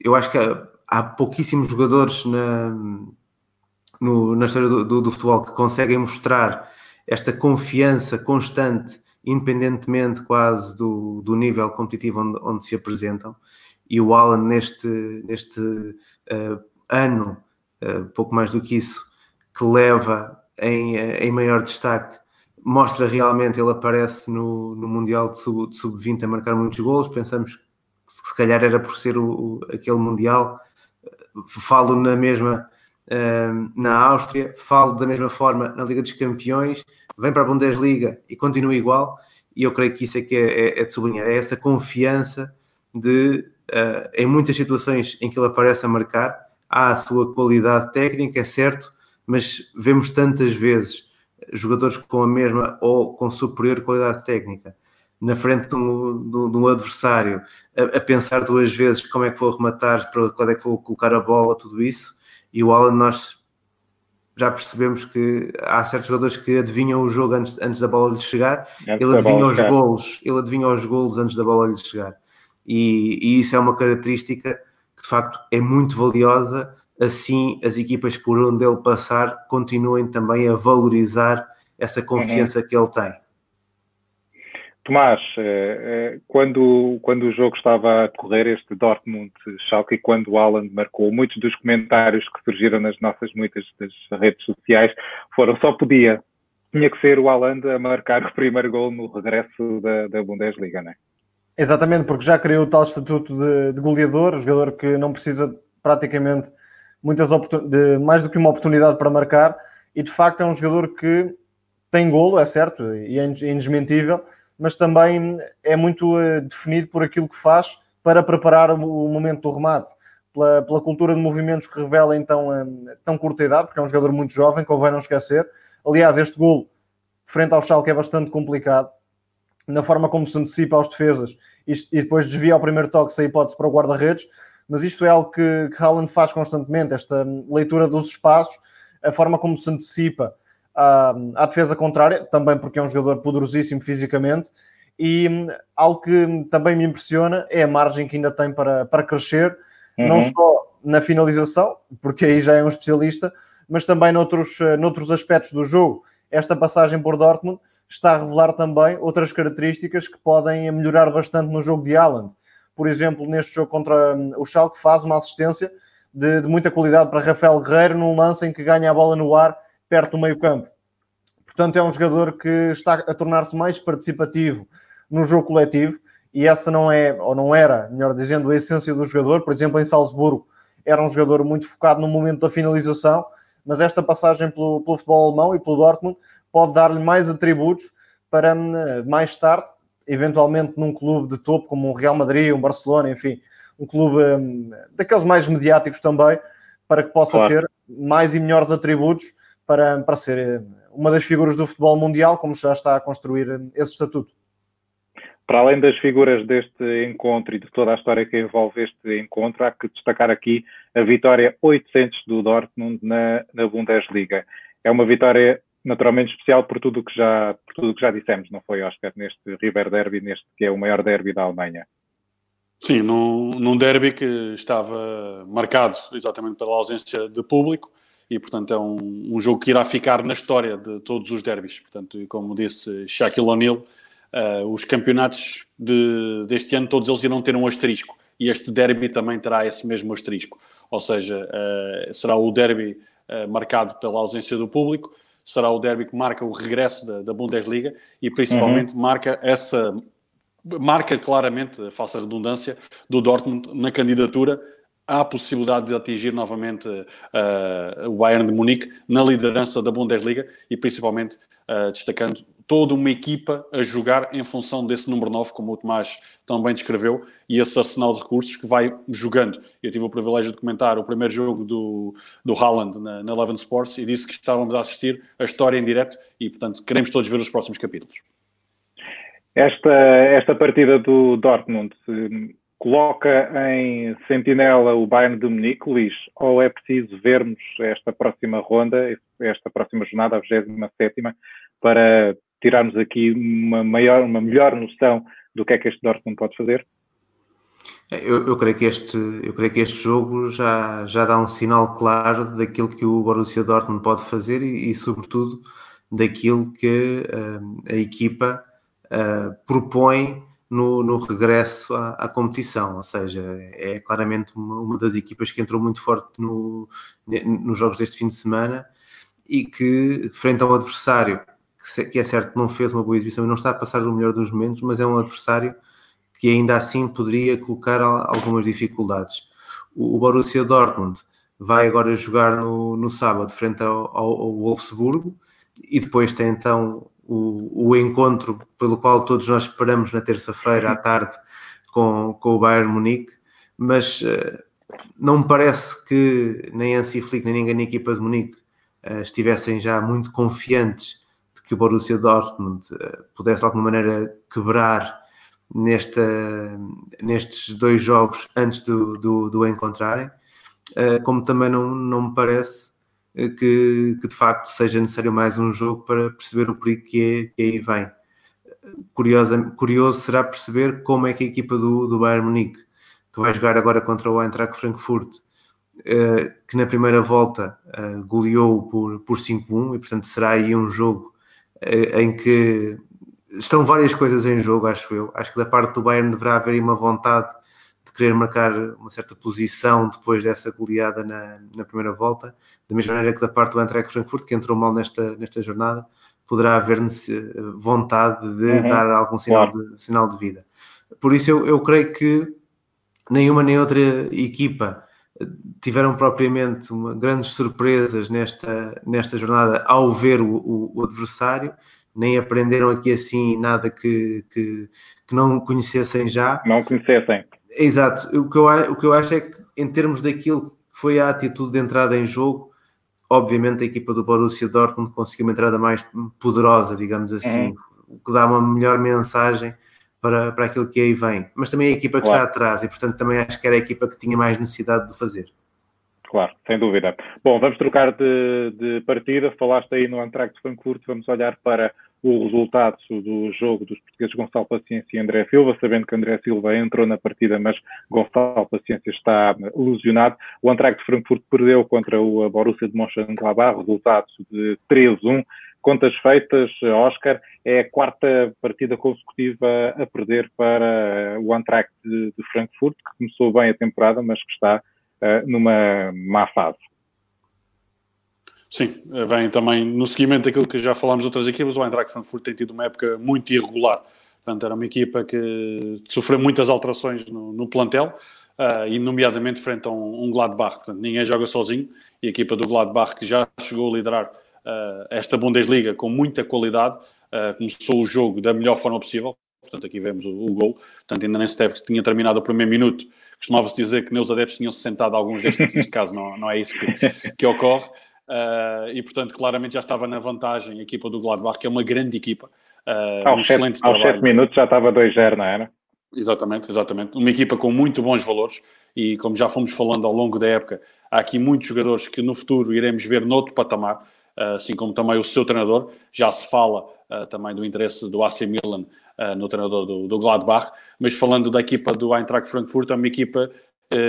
eu acho que há, há pouquíssimos jogadores na, no, na história do, do, do, futebol que conseguem mostrar esta confiança constante, independentemente quase do, do nível competitivo onde, onde se apresentam. E o Alan, neste, neste uh, ano, pouco mais do que isso, que leva em, em maior destaque, mostra realmente, ele aparece no, no Mundial de Sub-20 Sub a marcar muitos golos. Pensamos que se calhar era por ser o, o aquele Mundial. Falo na mesma na Áustria, falo da mesma forma na Liga dos Campeões, vem para a Bundesliga e continua igual, e eu creio que isso é que é, é, é de sublinhar, é essa confiança de, uh, em muitas situações em que ele aparece a marcar, há a sua qualidade técnica, é certo, mas vemos tantas vezes jogadores com a mesma ou com superior qualidade técnica na frente de um, de um adversário, a, a, pensar duas vezes como é que vou rematar, para onde é que vou colocar a bola, tudo isso, e o Alan, nós já percebemos que há certos jogadores que adivinham o jogo antes, antes da bola lhe chegar, antes ele adivinha os golos, ele adivinha os golos antes da bola lhe chegar. E, e, isso é uma característica que de facto é muito valiosa, assim as equipas por onde ele passar continuem também a valorizar essa confiança uhum. que ele tem. Tomás, eh, eh, quando, quando o jogo estava a decorrer, este Dortmund-Schalke, e quando o Alan marcou, muitos dos comentários que surgiram nas nossas muitas das redes sociais foram só podia, tinha que ser o Alan a marcar o primeiro gol no regresso da, da Bundesliga, não é? Exatamente, porque já criou o tal estatuto de, de goleador, jogador que não precisa praticamente muitas de mais do que uma oportunidade para marcar, e de facto é um jogador que tem golo, é certo, e é indesmentível, mas também é muito uh, definido por aquilo que faz para preparar o, momento do remate. Pela, pela, cultura de movimentos que revela então a tão curta idade, porque é um jogador muito jovem, convém não esquecer. Aliás, este golo frente ao Schalke é bastante complicado, na forma como se antecipa aos defesas e, e depois desvia ao primeiro toque sem hipótese para o guarda-redes, mas isto é algo que, que Haaland faz constantemente, esta leitura dos espaços, a forma como se antecipa à, à defesa contrária, também porque é um jogador poderosíssimo fisicamente. E hum, algo que também me impressiona é a margem que ainda tem para, para crescer, uhum. não só na finalização, porque aí já é um especialista, mas também noutros, eh, noutros aspectos do jogo. Esta passagem por Dortmund está a revelar também outras características que podem melhorar bastante no jogo de Haaland. Por exemplo, neste jogo contra hum, o Schalke faz uma assistência de, de muita qualidade para Rafael Guerreiro num lance em que ganha a bola no ar perto do meio campo. Portanto, é um jogador que está a tornar-se mais participativo no jogo coletivo e essa não é, ou não era, melhor dizendo, a essência do jogador. Por exemplo, em Salzburgo era um jogador muito focado no momento da finalização, mas esta passagem pelo, pelo futebol alemão e pelo Dortmund pode dar-lhe mais atributos para hum, mais tarde, eventualmente num clube de topo como o Real Madrid, um Barcelona, enfim, um clube um, daqueles mais mediáticos também, para que possa claro. ter mais e melhores atributos para, para ser eh, uma das figuras do futebol mundial, como já está a construir esse estatuto. Para além das figuras deste encontro e de toda a história que envolve este encontro, há que destacar aqui a vitória 800 do Dortmund na, na Bundesliga. É uma vitória naturalmente especial por tudo que já por tudo que já dissemos, não foi Oscar neste River Derby, neste que é o maior derby da Alemanha. Sim, num, num derby que estava marcado exatamente pela ausência de público e, portanto, é um, um jogo que irá ficar na história de todos os derbys. Portanto, como disse Shaquille O'Neal, uh, os campeonatos de, deste ano, todos eles irão ter um asterisco e este derby também terá esse mesmo asterisco. Ou seja, uh, será o derby uh, marcado pela ausência do público, será o derby que marca o regresso da, da Bundesliga e principalmente uhum. marca essa marca claramente a falsa redundância do Dortmund na candidatura à possibilidade de atingir novamente uh, o Bayern de Munique na liderança da Bundesliga e principalmente uh, destacando toda uma equipa a jogar em função desse número 9, como o Tomás também descreveu, e esse arsenal de recursos que vai jogando. Eu tive o privilégio de comentar o primeiro jogo do, do Haaland na, na Eleven Sports e disse que estávamos a assistir a história em direto e, portanto, queremos todos ver os próximos capítulos. Esta, esta partida do Dortmund coloca em sentinela o Bayern de Munique, Luís, ou é preciso vermos esta próxima ronda, esta próxima jornada, a 27 para tirarmos aqui uma, maior, uma melhor noção do que é que este Dortmund pode fazer? Eu, eu, creio que este, eu creio que este jogo já, já dá um sinal claro daquilo que o Borussia Dortmund pode fazer e, e sobretudo, daquilo que uh, a equipa uh, propõe no, no regresso à, à, competição, ou seja, é claramente uma, uma, das equipas que entrou muito forte no, nos jogos deste fim de semana e que, frente a um adversário que, é certo não fez uma boa exibição e não está a passar o melhor dos momentos, mas é um adversário que ainda assim poderia colocar algumas dificuldades. O, Borussia Dortmund vai agora jogar no, no sábado frente ao, ao, Wolfsburgo e depois tem então o, o encontro pelo qual todos nós esperamos na terça-feira à tarde com, com o Bayern Munique, mas uh, não me parece que nem Ansi Flick nem ninguém na equipa de Munique uh, estivessem já muito confiantes que o Borussia Dortmund uh, pudesse de alguma maneira quebrar nesta, nestes dois jogos antes do, do, do encontrarem, como também não, não me parece eh, que, que, de facto seja necessário mais um jogo para perceber o perigo que, é, que aí vem. Curioso, curioso será perceber como é que a equipa do, do Bayern Munique, que vai jogar agora contra o Eintracht Frankfurt, que na primeira volta goleou por, por 5-1 e portanto será aí um jogo em que estão várias coisas em jogo, acho eu. Acho que da parte do Bayern deverá haver uma vontade de querer marcar uma certa posição depois dessa goleada na, na primeira volta, da mesma maneira que da parte do Eintracht Frankfurt, que entrou mal nesta, nesta jornada, poderá haver vontade de uhum, dar algum sinal, claro. de, sinal de vida. Por isso eu, eu creio que nenhuma nem outra equipa tiveram propriamente uma, grandes surpresas nesta, nesta jornada ao ver o, o, o, adversário, nem aprenderam aqui assim nada que, que, que não conhecessem já. Não conhecessem. Exato. O que, eu, o que eu acho é que, em termos daquilo que foi a atitude de entrada em jogo, obviamente a equipa do Borussia Dortmund conseguiu uma entrada mais poderosa, digamos assim, uhum. o que dá uma melhor mensagem para, para aquilo que aí vem. Mas também a equipa que claro. está atrás, e portanto também acho que era a equipa que tinha mais necessidade de fazer. Claro, sem dúvida. Bom, vamos trocar de, de partida. Falaste aí no Antract Frankfurt, vamos olhar para o resultado do jogo dos portugueses Gonçalo Paciência e André Silva, sabendo que André Silva entrou na partida, mas Gonçalo Paciência está lesionado. O Eintracht de Frankfurt perdeu contra o Borussia de Mönchengladbach, resultado de 3-1. Contas feitas, Oscar, é a quarta partida consecutiva a perder para o Eintracht de, de Frankfurt, que começou bem a temporada, mas que está uh, numa má fase. Sim, vem também no seguimento daquilo que já falámos de outras equipas, o Eintracht Frankfurt tem tido uma época muito irregular. Portanto, era uma equipa que sofreu muitas alterações no, no plantel, uh, e nomeadamente frente a um, um, Gladbach. Portanto, ninguém joga sozinho, e a equipa do Gladbach, que já chegou a liderar esta Bundesliga com muita qualidade, uh, começou o jogo da melhor forma possível. Portanto, aqui vemos o, o gol. Portanto, ainda nem se teve, tinha terminado o primeiro minuto. Costumava-se dizer que os adeptos tinham-se sentado alguns destes, neste caso não, não é isso que, que ocorre. Uh, e portanto, claramente já estava na vantagem a equipa do Gladbach, que é uma grande equipa. Uh, aos, um sete, aos sete minutos já estava 2-0, não era? Exatamente, exatamente. Uma equipa com muito bons valores e, como já fomos falando ao longo da época, há aqui muitos jogadores que no futuro iremos ver noutro patamar. Assim como também o seu treinador. Já se fala também do interesse do AC Milan no treinador do, do Gladbach, mas falando da equipa do Eintracht Frankfurt, é uma equipa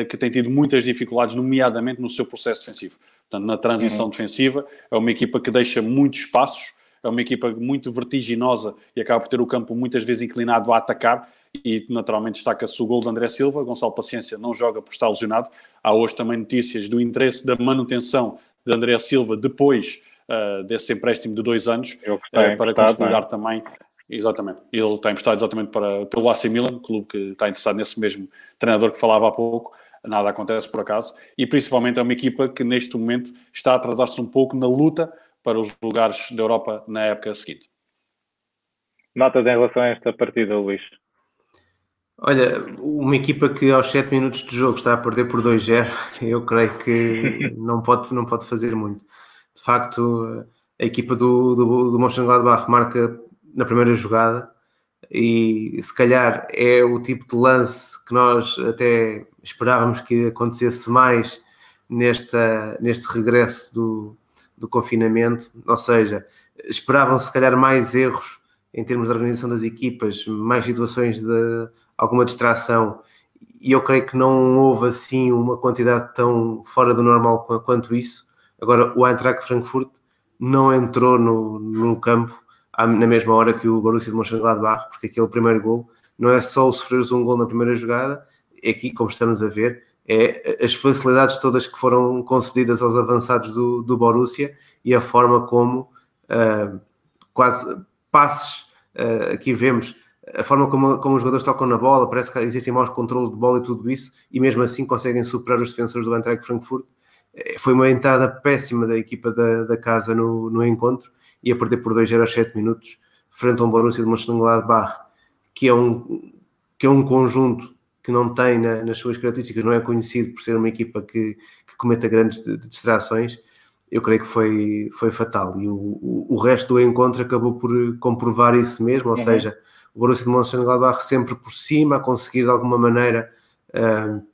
que tem tido muitas dificuldades, nomeadamente no seu processo defensivo. Portanto, na transição uhum. defensiva, é uma equipa que deixa muitos espaços, é uma equipa muito vertiginosa e acaba por ter o campo muitas vezes inclinado a atacar e naturalmente destaca-se o gol de André Silva, Gonçalo Paciência não joga por estar lesionado. Há hoje também notícias do interesse da manutenção de André Silva depois uh, desse empréstimo de dois anos uh, para consolidar é? também Exatamente. Ele está emprestado exatamente para, pelo AC Milan, clube que está interessado nesse mesmo treinador que falava há pouco. Nada acontece por acaso. E principalmente é uma equipa que neste momento está a atrasar-se um pouco na luta para os lugares da Europa na época seguinte. Notas em relação a esta partida, Luís? Olha, uma equipa que aos 7 minutos de jogo está a perder por 2-0, eu creio que não pode, não pode fazer muito. De facto, a equipa do, do, do Mönchengladbach marca na primeira jogada e se calhar é o tipo de lance que nós até esperávamos que acontecesse mais nesta, neste regresso do, do confinamento, ou seja, esperavam se calhar mais erros em termos de organização das equipas, mais situações de alguma distração, e eu creio que não houve assim uma quantidade tão fora do normal quanto isso. Agora, o Eintracht Frankfurt não entrou no, no campo na mesma hora que o Borussia de Mönchengladbach, porque aquele primeiro gol não é só o sofreres um gol na primeira jogada, é aqui, como estamos a ver, é as facilidades todas que foram concedidas aos avançados do, do Borussia e a forma como uh, quase passes, uh, aqui vemos a forma como, como os jogadores tocam na bola, parece que existem maus controles de bola e tudo isso, e mesmo assim conseguem superar os defensores do Eintracht Frankfurt. Eh, foi uma entrada péssima da equipa da, da casa no, no encontro, e a perder por 2 0 aos 7 minutos, frente a um Borussia de Mönchengladbach, que é um, que é um conjunto que não tem na, nas suas características, não é conhecido por ser uma equipa que, que cometa grandes distrações, eu creio que foi, foi fatal. E o, o, o, resto do encontro acabou por comprovar isso mesmo, ou uhum. seja, o Borussia de Mönchengladbach sempre por cima, a conseguir de alguma maneira uh,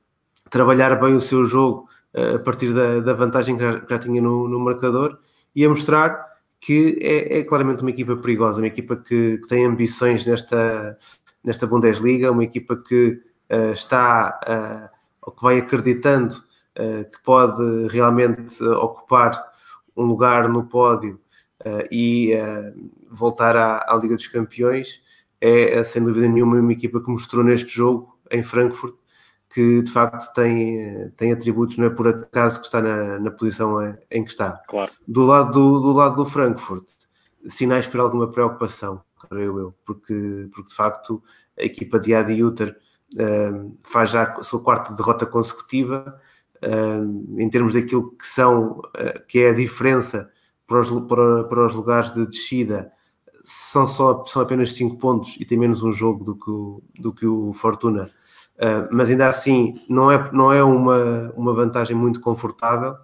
trabalhar bem o seu jogo a partir da, da vantagem que já, já tinha no, no, marcador e a mostrar que é, é, claramente uma equipa perigosa, uma equipa que, que tem ambições nesta, nesta Bundesliga, uma equipa que uh, está, uh, ou que vai acreditando uh, que pode realmente ocupar um lugar no pódio e voltar à, à, Liga dos Campeões, é sem dúvida nenhuma uma equipa que mostrou neste jogo em Frankfurt que de facto tem, tem atributos, não é por acaso que está na, na posição em que está. Claro. Do lado do, do lado do Frankfurt, sinais para alguma preocupação, creio eu, porque, porque de facto a equipa de Adi Uter uh, faz já a sua quarta derrota consecutiva. Uh, em termos daquilo que são, uh, que é a diferença para os, para, para os lugares de descida, são, só, são apenas 5 pontos e tem menos um jogo do que o, do que o Fortuna. Uh, mas ainda assim não é, não é uma, uma vantagem muito confortável.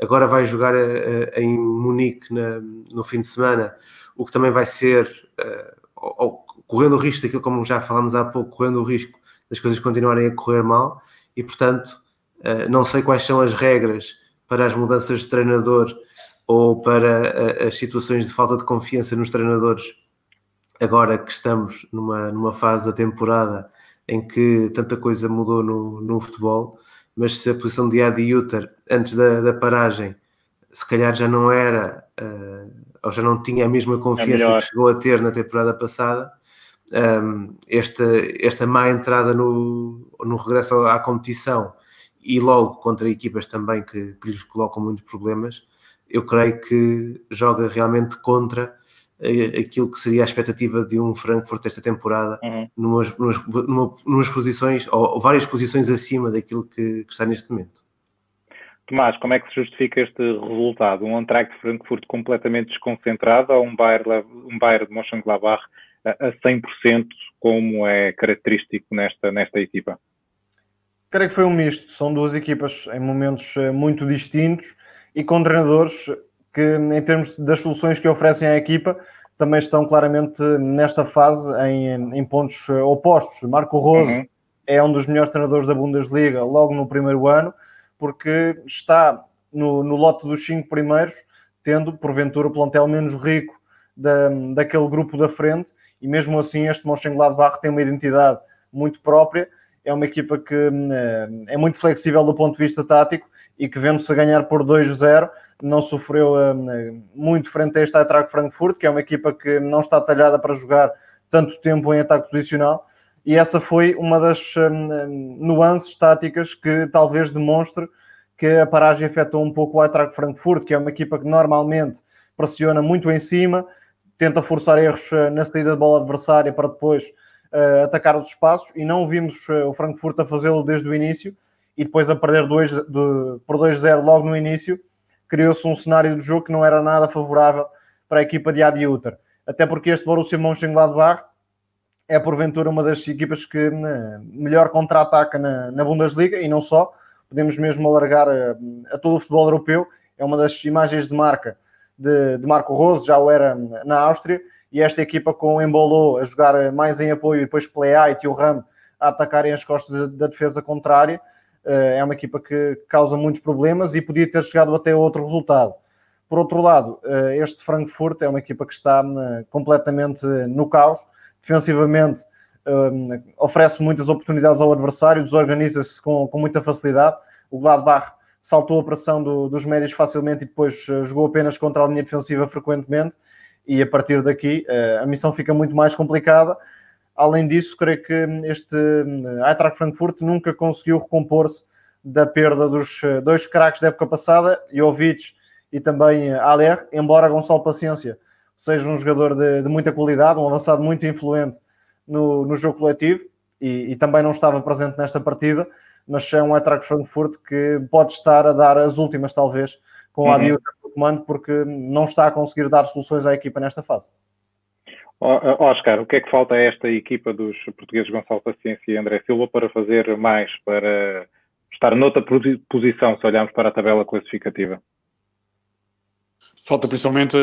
Agora vai jogar em Munique na, no fim de semana, o que também vai ser, correndo o risco daquilo como já falámos há pouco, correndo o risco das coisas continuarem a correr mal e, portanto, não sei quais são as regras para as mudanças de treinador ou para as situações de falta de confiança nos treinadores, agora que estamos numa, numa fase da temporada em que tanta coisa mudou no, no futebol, mas se a posição de Adi Uter antes da, da paragem se calhar já não era uh, ou já não tinha a mesma confiança é que chegou a ter na temporada passada, um, esta, esta má entrada no, no regresso à competição e logo contra equipas também que, que lhes colocam muitos problemas, eu creio que joga realmente contra aquilo que seria a expectativa de um Frankfurt esta temporada, uhum. numas, numas, numa, numas, posições, ou, ou, várias posições acima daquilo que, que, está neste momento. Tomás, como é que se justifica este resultado? Um Eintracht de Frankfurt completamente desconcentrado ou um Bayern, um Bayern de Mönchengladbach a 100%, como é característico nesta, nesta equipa? Creio que foi um misto. São duas equipas em momentos eh, muito distintos e com treinadores que, em termos das soluções que oferecem à equipa, também estão claramente nesta fase em, em pontos opostos. Marco Rose uhum. é um dos melhores treinadores da Bundesliga logo no primeiro ano, porque está no, no lote dos cinco primeiros tendo porventura o plantel menos rico da, daquele grupo da frente, e mesmo assim este Mönchengladbach tem uma identidade muito própria, é uma equipa que eh, é muito flexível do ponto de vista tático e que vendo-se a ganhar por 2-0, não sofreu eh, muito frente a este Eintracht Frankfurt, que é uma equipa que não está talhada para jogar tanto tempo em ataque posicional, e essa foi uma das eh, nuances táticas que talvez demonstre que a paragem afetou um pouco o Eintracht Frankfurt, que é uma equipa que normalmente pressiona muito em cima, tenta forçar erros eh, na saída de bola adversária para depois uh, atacar os espaços, e não vimos o Frankfurt a fazê-lo desde o início, e depois a perder dois, de, por 2-0 logo no início, criou-se um cenário de jogo que não era nada favorável para a equipa de Adi Uter. Até porque este Borussia Mönchengladbach é porventura uma das equipas que né, melhor contra-ataca na, na, Bundesliga e não só, podemos mesmo alargar a, a, todo o futebol europeu. É uma das imagens de marca de, de Marco Rose, já o era na Áustria, e esta equipa com Embolo a jogar mais em apoio e depois Plea e Tio Ram a atacarem as costas da defesa contrária eh, é uma equipa que causa muitos problemas e podia ter chegado até outro resultado. Por outro lado, eh, este Frankfurt é uma equipa que está eh, completamente no caos, defensivamente oferece muitas oportunidades ao adversário, desorganiza-se com, com muita facilidade. O Gladbach saltou a pressão do, dos médios facilmente e depois jogou apenas contra a linha defensiva frequentemente e a partir daqui a missão fica muito mais complicada Além disso, creio que este hum, Eintracht Frankfurt nunca conseguiu recompor-se da perda dos eh, dois craques da época passada, Jovic e também Aller, embora Gonçalo Paciência seja um jogador de, de muita qualidade, um avançado muito influente no, no jogo coletivo e, e, também não estava presente nesta partida, mas é um Eintracht Frankfurt que pode estar a dar as últimas, talvez, com uhum. a Adiuta no comando, porque não está a conseguir dar soluções à equipa nesta fase. Oscar, o que é que falta a esta equipa dos portugueses Gonçalo Paciência e André Silva para fazer mais, para estar noutra posição, se olharmos para a tabela classificativa? Falta principalmente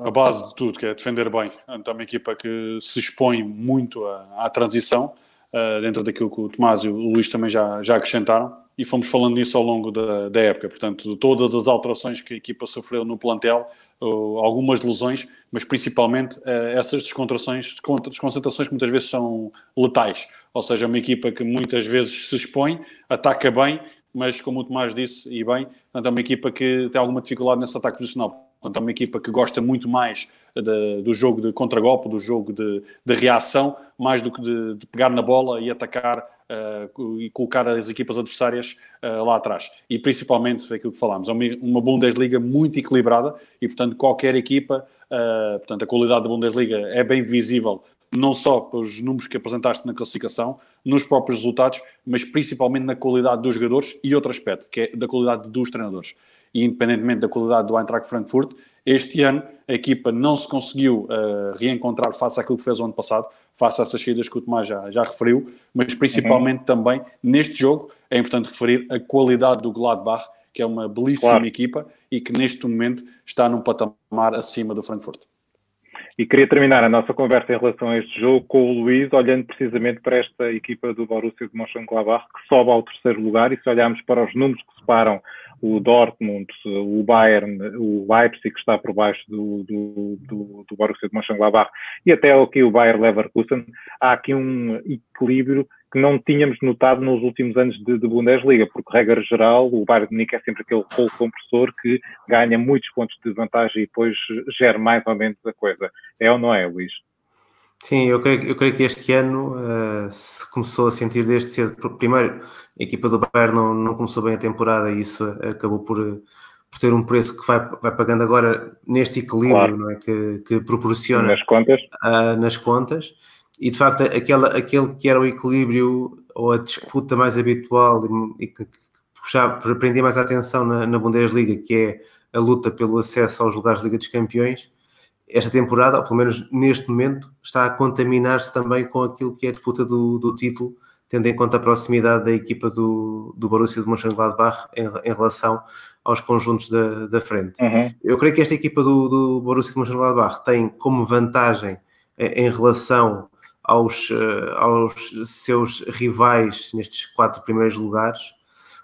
a base de tudo, que é defender bem. Então, uma equipa que se expõe muito à, à transição, uh, dentro daquilo que o Tomás e o Luís também já, já acrescentaram, e fomos falando nisso ao longo da, da época. Portanto, todas as alterações que a equipa sofreu no plantel algumas lesões, mas principalmente uh, essas descontrações, desconcentrações que muitas vezes são letais. Ou seja, uma equipa que muitas vezes se expõe, ataca bem, mas como o Tomás disse, e bem, portanto, é uma equipa que tem alguma dificuldade nesse ataque posicional. Portanto, é uma equipa que gosta muito mais de, do jogo de contragolpe, do jogo de, de reação, mais do que de, de, pegar na bola e atacar uh, e colocar as equipas adversárias uh, lá atrás. E principalmente, foi aquilo que falámos, é uma, uma Bundesliga muito equilibrada e, portanto, qualquer equipa, uh, portanto, a qualidade da Bundesliga é bem visível não só pelos números que apresentaste na classificação, nos próprios resultados, mas principalmente na qualidade dos jogadores e outro aspecto, que é da qualidade dos treinadores. E independentemente da qualidade do Eintracht Frankfurt, este ano a equipa não se conseguiu uh, reencontrar face àquilo que fez o ano passado, face a essas saídas que o Tomás já, já referiu, mas principalmente uhum. também neste jogo é importante referir a qualidade do Gladbach, que é uma belíssima claro. equipa e que neste momento está num patamar acima do Frankfurt. E queria terminar a nossa conversa em relação a este jogo com o Luís, olhando precisamente para esta equipa do Borussia de Mönchengladbach, que sobe ao terceiro lugar, e se olharmos para os números que separam o Dortmund, o Bayern, o Leipzig que está por baixo do, do, do, do Borussia de Mönchengladbach e até aqui o Bayer Leverkusen, há aqui um equilíbrio que não tínhamos notado nos últimos anos de, de Bundesliga, porque, regra geral, o Bayern de Munique é sempre aquele rolo compressor que ganha muitos pontos de vantagem e depois gera mais ou menos a coisa. É ou não é, Luís? Sim, eu creio, eu creio que este ano uh, se começou a sentir desde cedo. Primeiro, a equipa do Bayern não, não começou bem a temporada e isso acabou por, por ter um preço que vai, vai pagando agora neste equilíbrio claro. é? que, que proporciona nas contas. Uh, nas contas. E de facto, aquela, aquele que era o equilíbrio ou a disputa mais habitual e que, já prendia mais a atenção na, na Bundesliga, que é a luta pelo acesso aos lugares da Liga dos Campeões, esta temporada, ou pelo menos neste momento, está a contaminar-se também com aquilo que é a disputa do, do título, tendo em conta a proximidade da equipa do, do Borussia de Mönchengladbach em, em relação aos conjuntos da, da frente. Uhum. Eu creio que esta equipa do, do Borussia de Mönchengladbach tem como vantagem em, em relação aos, uh, aos seus rivais nestes quatro primeiros lugares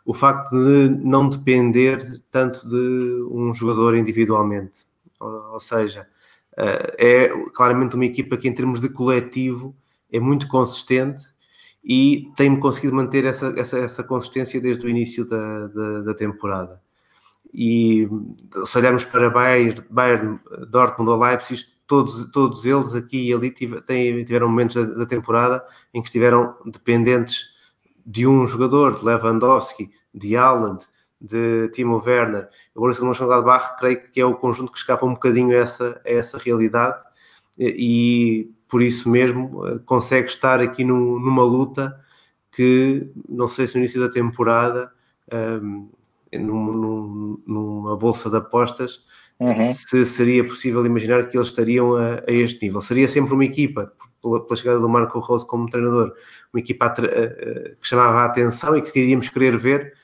o facto de não depender tanto de um jogador individualmente. Ou, ou seja, é claramente uma equipa que, em termos de coletivo, é muito consistente e tem conseguido manter essa, essa, essa consistência desde o início da, da, da temporada. E se olharmos para Bayern, Bayern Dortmund ou Leipzig, todos, todos eles aqui e ali tiveram momentos da, da, temporada em que estiveram dependentes de um jogador, de Lewandowski, de Haaland, de Timo Werner. O Borussia Mönchengladbach creio que é o conjunto que escapa um bocadinho a essa, a essa realidade e por isso mesmo eh, consegue estar aqui no, numa luta que não sei se no início da temporada um, num, numa bolsa de apostas uhum. se seria possível imaginar que eles estariam a, a, este nível. Seria sempre uma equipa, pela, pela chegada do Marco Rose como treinador, uma equipa a, a, que chamava a atenção e que queríamos querer ver.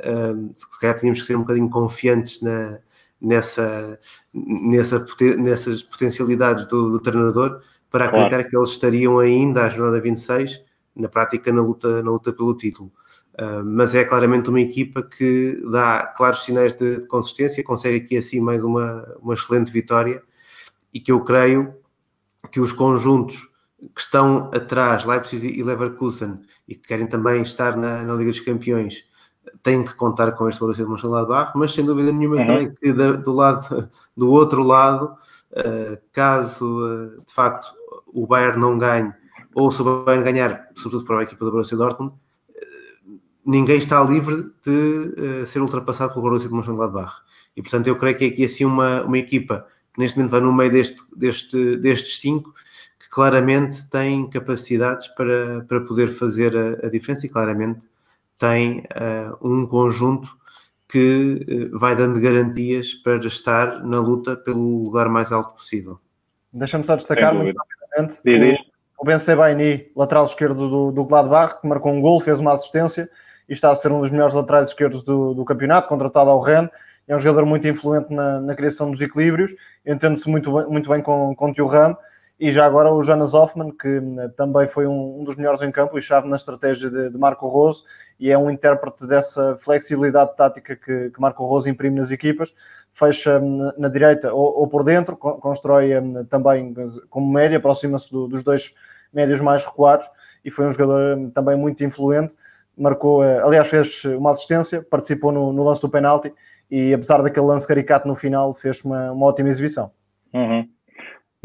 Um, se calhar tínhamos que ser um bocadinho confiantes na, nessa, nessa, nessas potencialidades do, do treinador para acreditar claro. que eles estariam ainda à jornada 26 na prática na luta, na luta pelo título. Uh, mas é claramente uma equipa que dá claros sinais de, de, consistência, consegue aqui assim mais uma, uma excelente vitória e que eu creio que os conjuntos que estão atrás, Leipzig e Leverkusen, e que querem também estar na, na Liga dos Campeões, têm que contar com este Borussia de Mönchengladbach, mas sem dúvida nenhuma uhum. também que do, lado, do outro lado, uh, caso uh, de facto o Bayern não ganhe, ou se o Bayern ganhar, sobretudo para a equipa do Borussia Dortmund, ninguém está livre de ser ultrapassado pelo Borussia de Mönchengladbach. E portanto eu creio que é aqui assim uma, uma equipa que neste momento vai no meio deste, deste, destes cinco, que claramente tem capacidades para, para poder fazer a, a diferença e claramente tem uh, um conjunto que uh, vai dando garantias para estar na luta pelo lugar mais alto possível. Deixa-me só destacar muito rapidamente o, o Ben Sebaini, lateral esquerdo do, do Gladbach, que marcou um gol, fez uma assistência e está a ser um dos melhores laterais esquerdos do, do campeonato, contratado ao Rennes. É um jogador muito influente na, na criação dos equilíbrios, entende-se muito, bem, muito bem com, com o Thuram e já agora o Jonas Hoffman, que eh, também foi um, um dos melhores em campo e chave na estratégia de, de, Marco Rose e é um intérprete dessa flexibilidade tática que, que Marco Rose imprime nas equipas. Fecha hum, na, direita ou, ou, por dentro, constrói um, também como média, aproxima-se do, dos dois médios mais recuados e foi um jogador um, também muito influente. Marcou, uh, aliás, fez uma assistência, participou no, no, lance do penalti e, apesar daquele lance caricato no final, fez uma, uma ótima exibição. Uhum.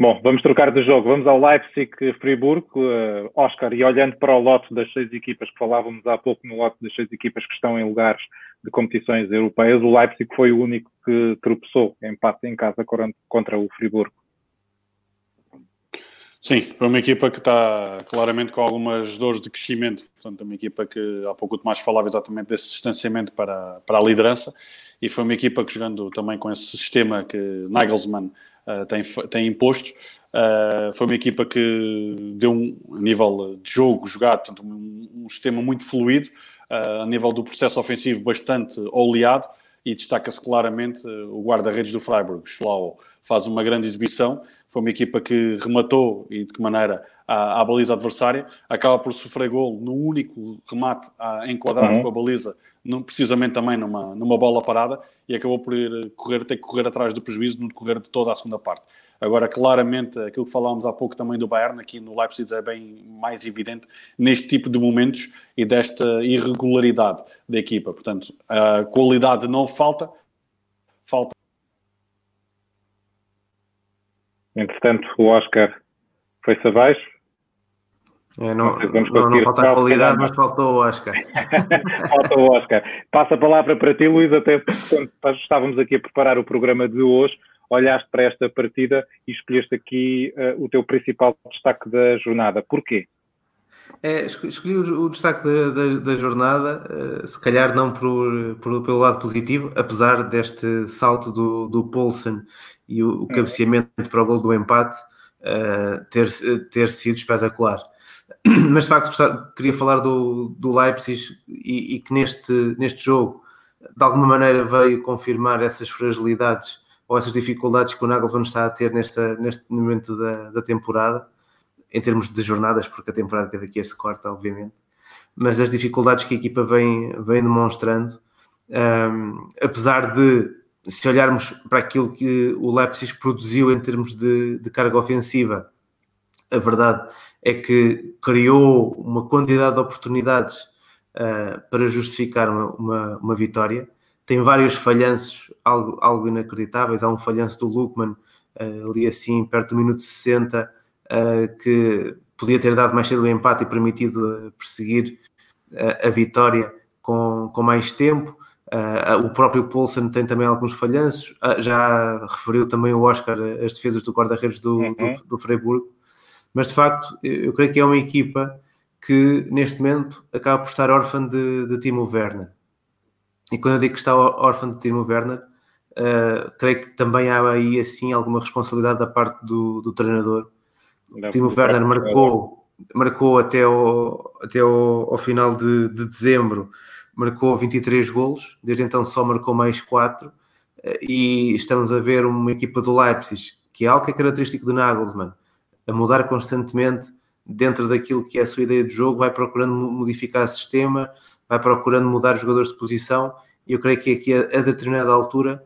Bom, vamos trocar de jogo. Vamos ao Leipzig-Friburgo. Uh, Oscar, e olhando para o lote das seis equipas que falávamos há pouco no lote das seis equipas que estão em lugares de competições europeias, o Leipzig foi o único que tropeçou, empate em casa contra o Friburgo. Sim, foi uma equipa que está claramente com algumas dores de crescimento. Portanto, uma equipa que há pouco o Tomás falava exatamente desse distanciamento para, para a liderança e foi uma equipa que jogando também com esse sistema que Nagelsmann uh, tem, tem imposto. Uh, foi uma equipa que deu um nível de jogo jogado, portanto, um, um sistema muito fluido, uh, a nível do processo ofensivo bastante oleado e destaca-se claramente o guarda-redes do Freiburg, Schlau, faz uma grande exibição. Foi uma equipa que rematou e de que maneira à, à baliza adversária, acaba por sofrer gol no único remate a, enquadrado uhum. com a baliza num, precisamente também numa, numa bola parada e acabou por ir correr, ter que correr atrás do prejuízo no decorrer de toda a segunda parte. Agora, claramente, aquilo que falámos há pouco também do Bayern, aqui no Leipzig é bem mais evidente neste tipo de momentos e desta irregularidade da equipa. Portanto, a qualidade não falta, falta. Entretanto, o Oscar foi-se abaixo, é, não, não, não, falta a qualidade, mas faltou o Oscar. falta o Oscar. Passa a palavra para ti, Luís, até quando estávamos aqui a preparar o programa de hoje, olhaste para esta partida e escolheste aqui uh, o teu principal destaque da jornada. Porquê? É, escolhi o, o destaque da, da, da jornada, uh, se calhar não por, por, pelo lado positivo, apesar deste salto do, do Poulsen e o, o cabeceamento para o gol do empate uh, ter, ter sido espetacular. mas de facto queria falar do, do Leipzig e, e, que neste, neste jogo de alguma maneira veio confirmar essas fragilidades ou essas dificuldades que o Nagelsmann está a ter nesta, neste momento da, da temporada, em termos de jornadas, porque a temporada teve aqui este corte, obviamente. mas as dificuldades que a equipa vem, vem demonstrando, um, apesar de, se olharmos para aquilo que o Leipzig produziu em termos de, de carga ofensiva, a verdade é que criou uma quantidade de oportunidades uh, para justificar uma, uma, uma, vitória. Tem vários falhanços, algo, algo inacreditáveis. Há um falhanço do Lukman, uh, ali assim, perto do minuto 60, uh, ah, que podia ter dado mais cedo o empate e permitido perseguir a vitória com, com mais tempo. Uh, o próprio Poulsen tem também alguns falhanços. Uh, já referiu também o Oscar as defesas do guarda-redes do, uhum. do, do, Freiburgo. Mas de facto, eu, creio que é uma equipa que neste momento acaba por estar órfã de, de Timo Werner. E quando eu digo que está órfã de Timo Werner, uh, creio que também há aí assim alguma responsabilidade da parte do, do treinador. Não, Timo Werner marcou, marcou até, ao, até ao, ao final de, de dezembro marcou 23 golos, desde então só marcou mais 4 eh, e estamos a ver uma equipa do Leipzig, que é algo que é característico do Nagelsmann, a mudar constantemente dentro daquilo que é a sua ideia de jogo, vai procurando modificar o sistema, vai procurando mudar os jogadores de posição e eu creio que aqui a, determinada altura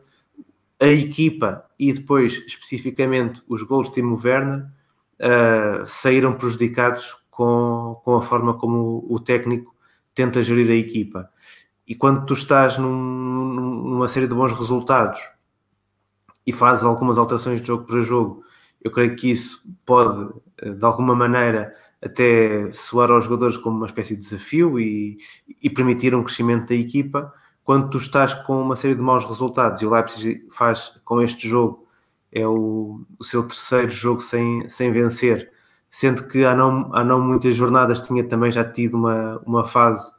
a equipa e depois especificamente os gols de Timo Werner uh, saíram prejudicados com, com a forma como o técnico tenta gerir a equipa. E quando tu estás num, numa série de bons resultados e fazes algumas alterações de jogo para jogo, eu creio que isso pode, eh, de alguma maneira, até soar aos jogadores como uma espécie de desafio e, e permitir um crescimento da equipa. Quando tu estás com uma série de maus resultados e o Leipzig faz com este jogo, é o, o seu terceiro jogo sem, sem vencer, sendo que há não, há não muitas jornadas tinha também já tido uma, uma fase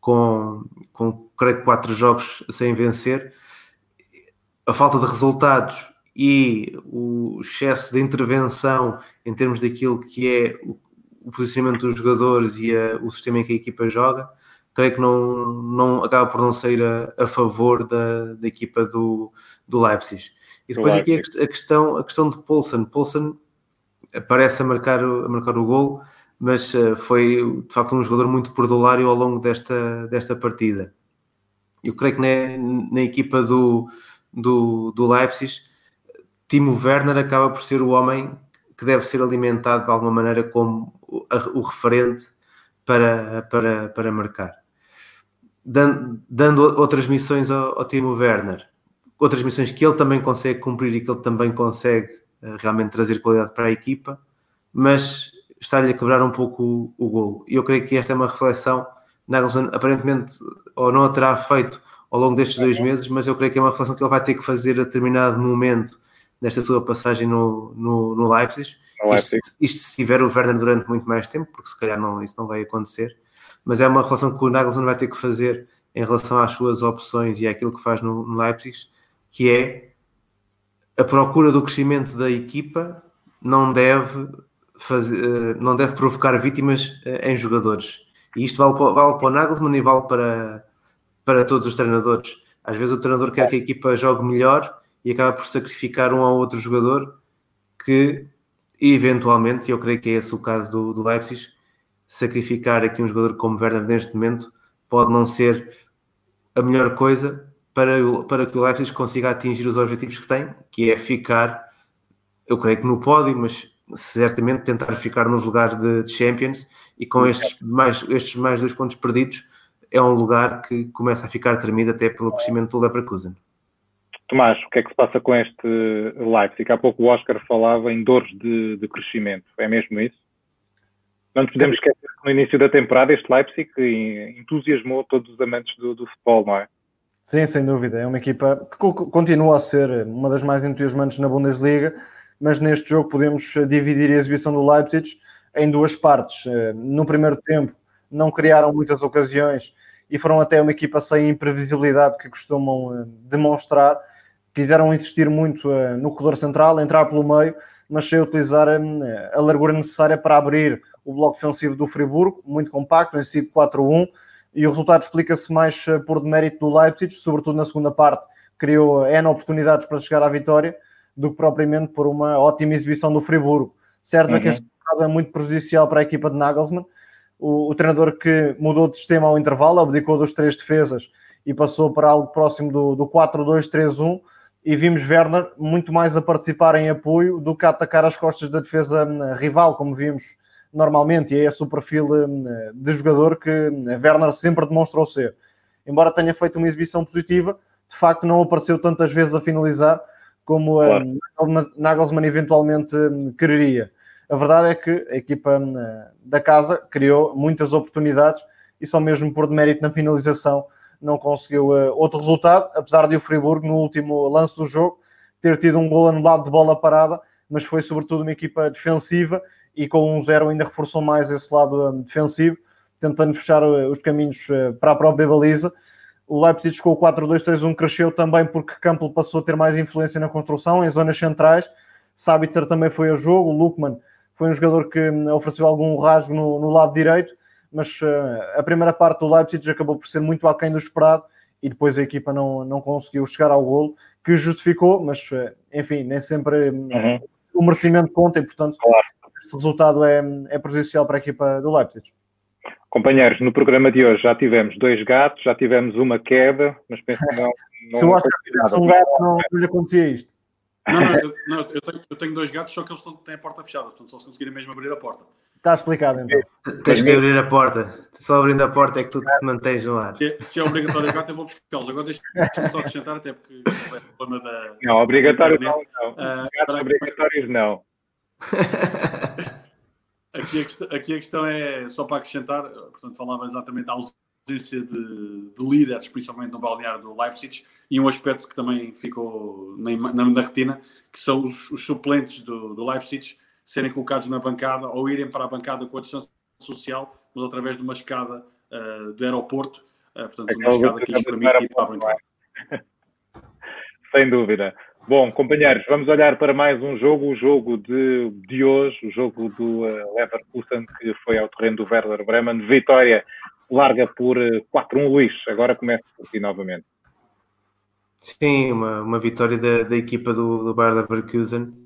com, com creio quatro jogos sem vencer. A falta de resultados e o excesso de intervenção em termos daquilo que é o, o posicionamento dos jogadores e a, o sistema em que a equipa joga, creio que não, não acaba por não sair a, a favor da, da equipa do, do Leipzig. E depois aqui a, a, questão, a questão de Poulsen. Poulsen parece a marcar, a marcar o gol, mas uh, foi de facto um jogador muito perdulário ao longo desta, desta partida. Eu creio que na, na equipa do, do, do Leipzig, Timo Werner acaba por ser o homem que deve ser alimentado de alguma maneira como o, referente para, para, para marcar. Dando, outras missões ao, ao Timo Werner, outras missões que ele também consegue cumprir e que ele também consegue realmente trazer qualidade para a equipa, mas está-lhe a quebrar um pouco o, o golo. E eu creio que esta é uma reflexão, Nagelsmann aparentemente ou não a terá feito ao longo destes dois meses, mas eu creio que é uma reflexão que ele vai ter que fazer a determinado momento nesta sua passagem no, no, no Leipzig. Isto, isto, se tiver o Werner durante muito mais tempo, porque se calhar não, isso não vai acontecer, mas é uma reflexão que o Nagelsmann vai ter que fazer em relação às suas opções e àquilo que faz no, no Leipzig, que é a procura do crescimento da equipa não deve, fazer, eh, não deve provocar vítimas eh, em jogadores. E isto vale para, vale para o Nagelsmann e vale para, para todos os treinadores. Às vezes o treinador quer que a equipa jogue melhor e acaba por sacrificar um ou outro jogador que, eventualmente, e eu creio que é esse o caso do, do Leipzig, sacrificar aqui um jogador como Werner neste momento pode não ser a melhor coisa para, para que o Leipzig consiga atingir os objetivos que tem, que é ficar, eu creio que no pódio, mas certamente tentar ficar nos lugares de, de Champions e com estes mais, estes mais dois pontos perdidos é um lugar que começa a ficar tremido até pelo crescimento do Leverkusen. Tomás, o que é que se passa com este Leipzig? Há pouco o Oscar falava em dores de, de crescimento, é mesmo isso? Não podemos esquecer que no início da temporada este Leipzig entusiasmou todos os amantes do, do futebol, não é? Sim, sem dúvida. É uma equipa que continua a ser uma das mais entusiasmantes na Bundesliga, mas neste jogo podemos dividir a exibição do Leipzig em duas partes. Eh, no primeiro tempo, não criaram muitas ocasiões e foram até uma equipa sem imprevisibilidade que costumam eh, demonstrar. Quiseram insistir muito no corredor central, entrar pelo meio, mas sem utilizar a largura necessária para abrir o bloco ofensivo do Friburgo, muito compacto, em 5-4-1 e o resultado explica-se mais eh, por demérito do Leipzig, sobretudo na segunda parte, criou N oportunidades para chegar à vitória, do que propriamente por uma ótima exibição do Friburgo. Certo uhum. é que este resultado é muito prejudicial para a equipa de Nagelsmann, o, o, treinador que mudou de sistema ao intervalo, abdicou dos três defesas e passou para algo próximo do, do 4-2-3-1 e vimos Werner muito mais a participar em apoio do que a atacar as costas da defesa hum, rival, como vimos normalmente, e é esse o perfil hum, de jogador que hum, Werner sempre demonstrou ser. Embora tenha feito uma exibição positiva, de facto não apareceu tantas vezes a finalizar como claro. Nagelsmann eventualmente quereria. A verdade é que a equipa da casa criou muitas oportunidades e só mesmo por demérito na finalização não conseguiu uh, outro resultado, apesar de o Friburgo, no último lance do jogo, ter tido um gol anulado de bola parada, mas foi sobretudo uma equipa defensiva e com um zero ainda reforçou mais esse lado um, defensivo, tentando fechar uh, os caminhos para a própria baliza. O Leipzig com o 4-2-3-1 cresceu também porque Campbell passou a ter mais influência na construção, em zonas centrais. Sabitzer também foi a jogo, o Lukman foi um jogador que hum, ofereceu algum rasgo no, no lado direito mas uh, a primeira parte do Leipzig acabou por ser muito aquém do esperado e depois a equipa não, não conseguiu chegar ao golo, que justificou, mas uh, enfim, nem sempre uhum. o merecimento conta e portanto claro. este resultado é, é prejudicial para a equipa do Leipzig. Companheiros, no programa de hoje já tivemos dois gatos, já tivemos uma queda, mas penso que não. não Se eu acho que tivesse um gato, não, não lhe acontecia isto. Não, não, eu, não eu, tenho, eu, tenho, dois gatos, só que eles estão, têm a porta fechada, portanto só se conseguirem mesmo abrir a porta. Está explicado então. Tens que abrir a porta. Só abrindo a porta é que tu te mantens no ar. Se é obrigatório gato, eu vou buscá-los. Agora deixa-me só acrescentar, até porque é o problema da. Não, obrigatório não. não. Uh, gatos obrigatórios não. aqui, a questão, aqui a questão é, só para acrescentar, portanto, falava exatamente da ausência de, de líderes, principalmente no balneário do Leipzig, e um aspecto que também ficou na, na, na retina, que são os, os suplentes do, do Leipzig serem colocados na bancada ou irem para a bancada com a distância social, mas através de uma escada uh, de aeroporto, uh, portanto, uma escada que lhes permite ir para a bancada. Sem dúvida. Bom, companheiros, vamos olhar para mais um jogo, o jogo de, de hoje, o jogo do uh, Leverkusen, que foi ao terreno do Werder Bremen. Vitória larga por 4-1, Luís. Agora começa por ti novamente. Sim, uma, uma vitória da, da equipa do, do Bayer Leverkusen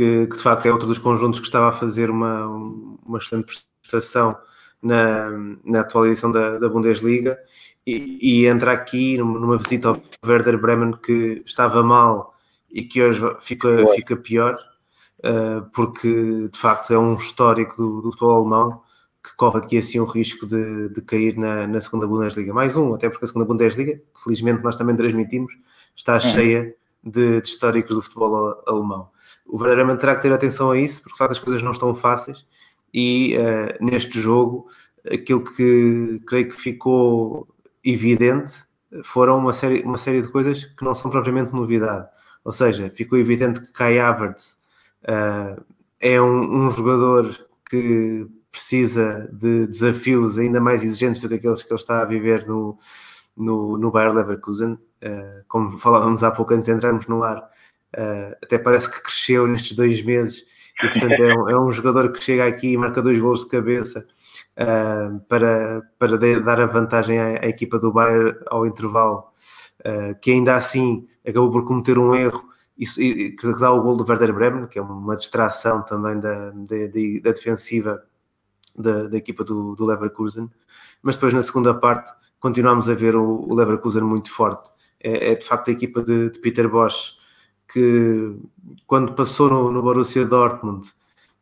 que, que, de facto é outro dos conjuntos que estava a fazer uma, uma excelente prestação na, na atual edição da, da Bundesliga e, e, entra aqui numa visita ao Werder Bremen que estava mal e que hoje fica, fica pior uh, porque de facto é um histórico do, do futebol alemão que corre aqui assim o risco de, de cair na, na segunda Bundesliga. Mais um, até porque a segunda Bundesliga, que felizmente nós também transmitimos, está uhum. cheia de, de, históricos do futebol alemão. O verdadeiramente terá que ter atenção a isso, porque de facto as coisas não estão fáceis e uh, neste jogo aquilo que creio que ficou evidente foram uma série, uma série de coisas que não são propriamente novidade. Ou seja, ficou evidente que Kai Havertz uh, é um, um, jogador que precisa de desafios ainda mais exigentes do que aqueles que ele está a viver no, no, no Bayer Leverkusen. Uh, como falávamos há pouco antes de entrarmos no ar, uh, até parece que cresceu nestes dois meses e portanto é um, é um jogador que chega aqui e marca dois gols de cabeça uh, para, para dar a vantagem à, à equipa do Bayern ao intervalo, que ainda assim acabou por cometer um erro e, que dá o gol do Werder Bremen, que é uma distração também da, da, da defensiva da, da, equipa do, do Leverkusen, mas depois na segunda parte continuamos a ver o, o Leverkusen muito forte. É, é, de facto a equipa de, de, Peter Bosch que quando passou no, no Borussia Dortmund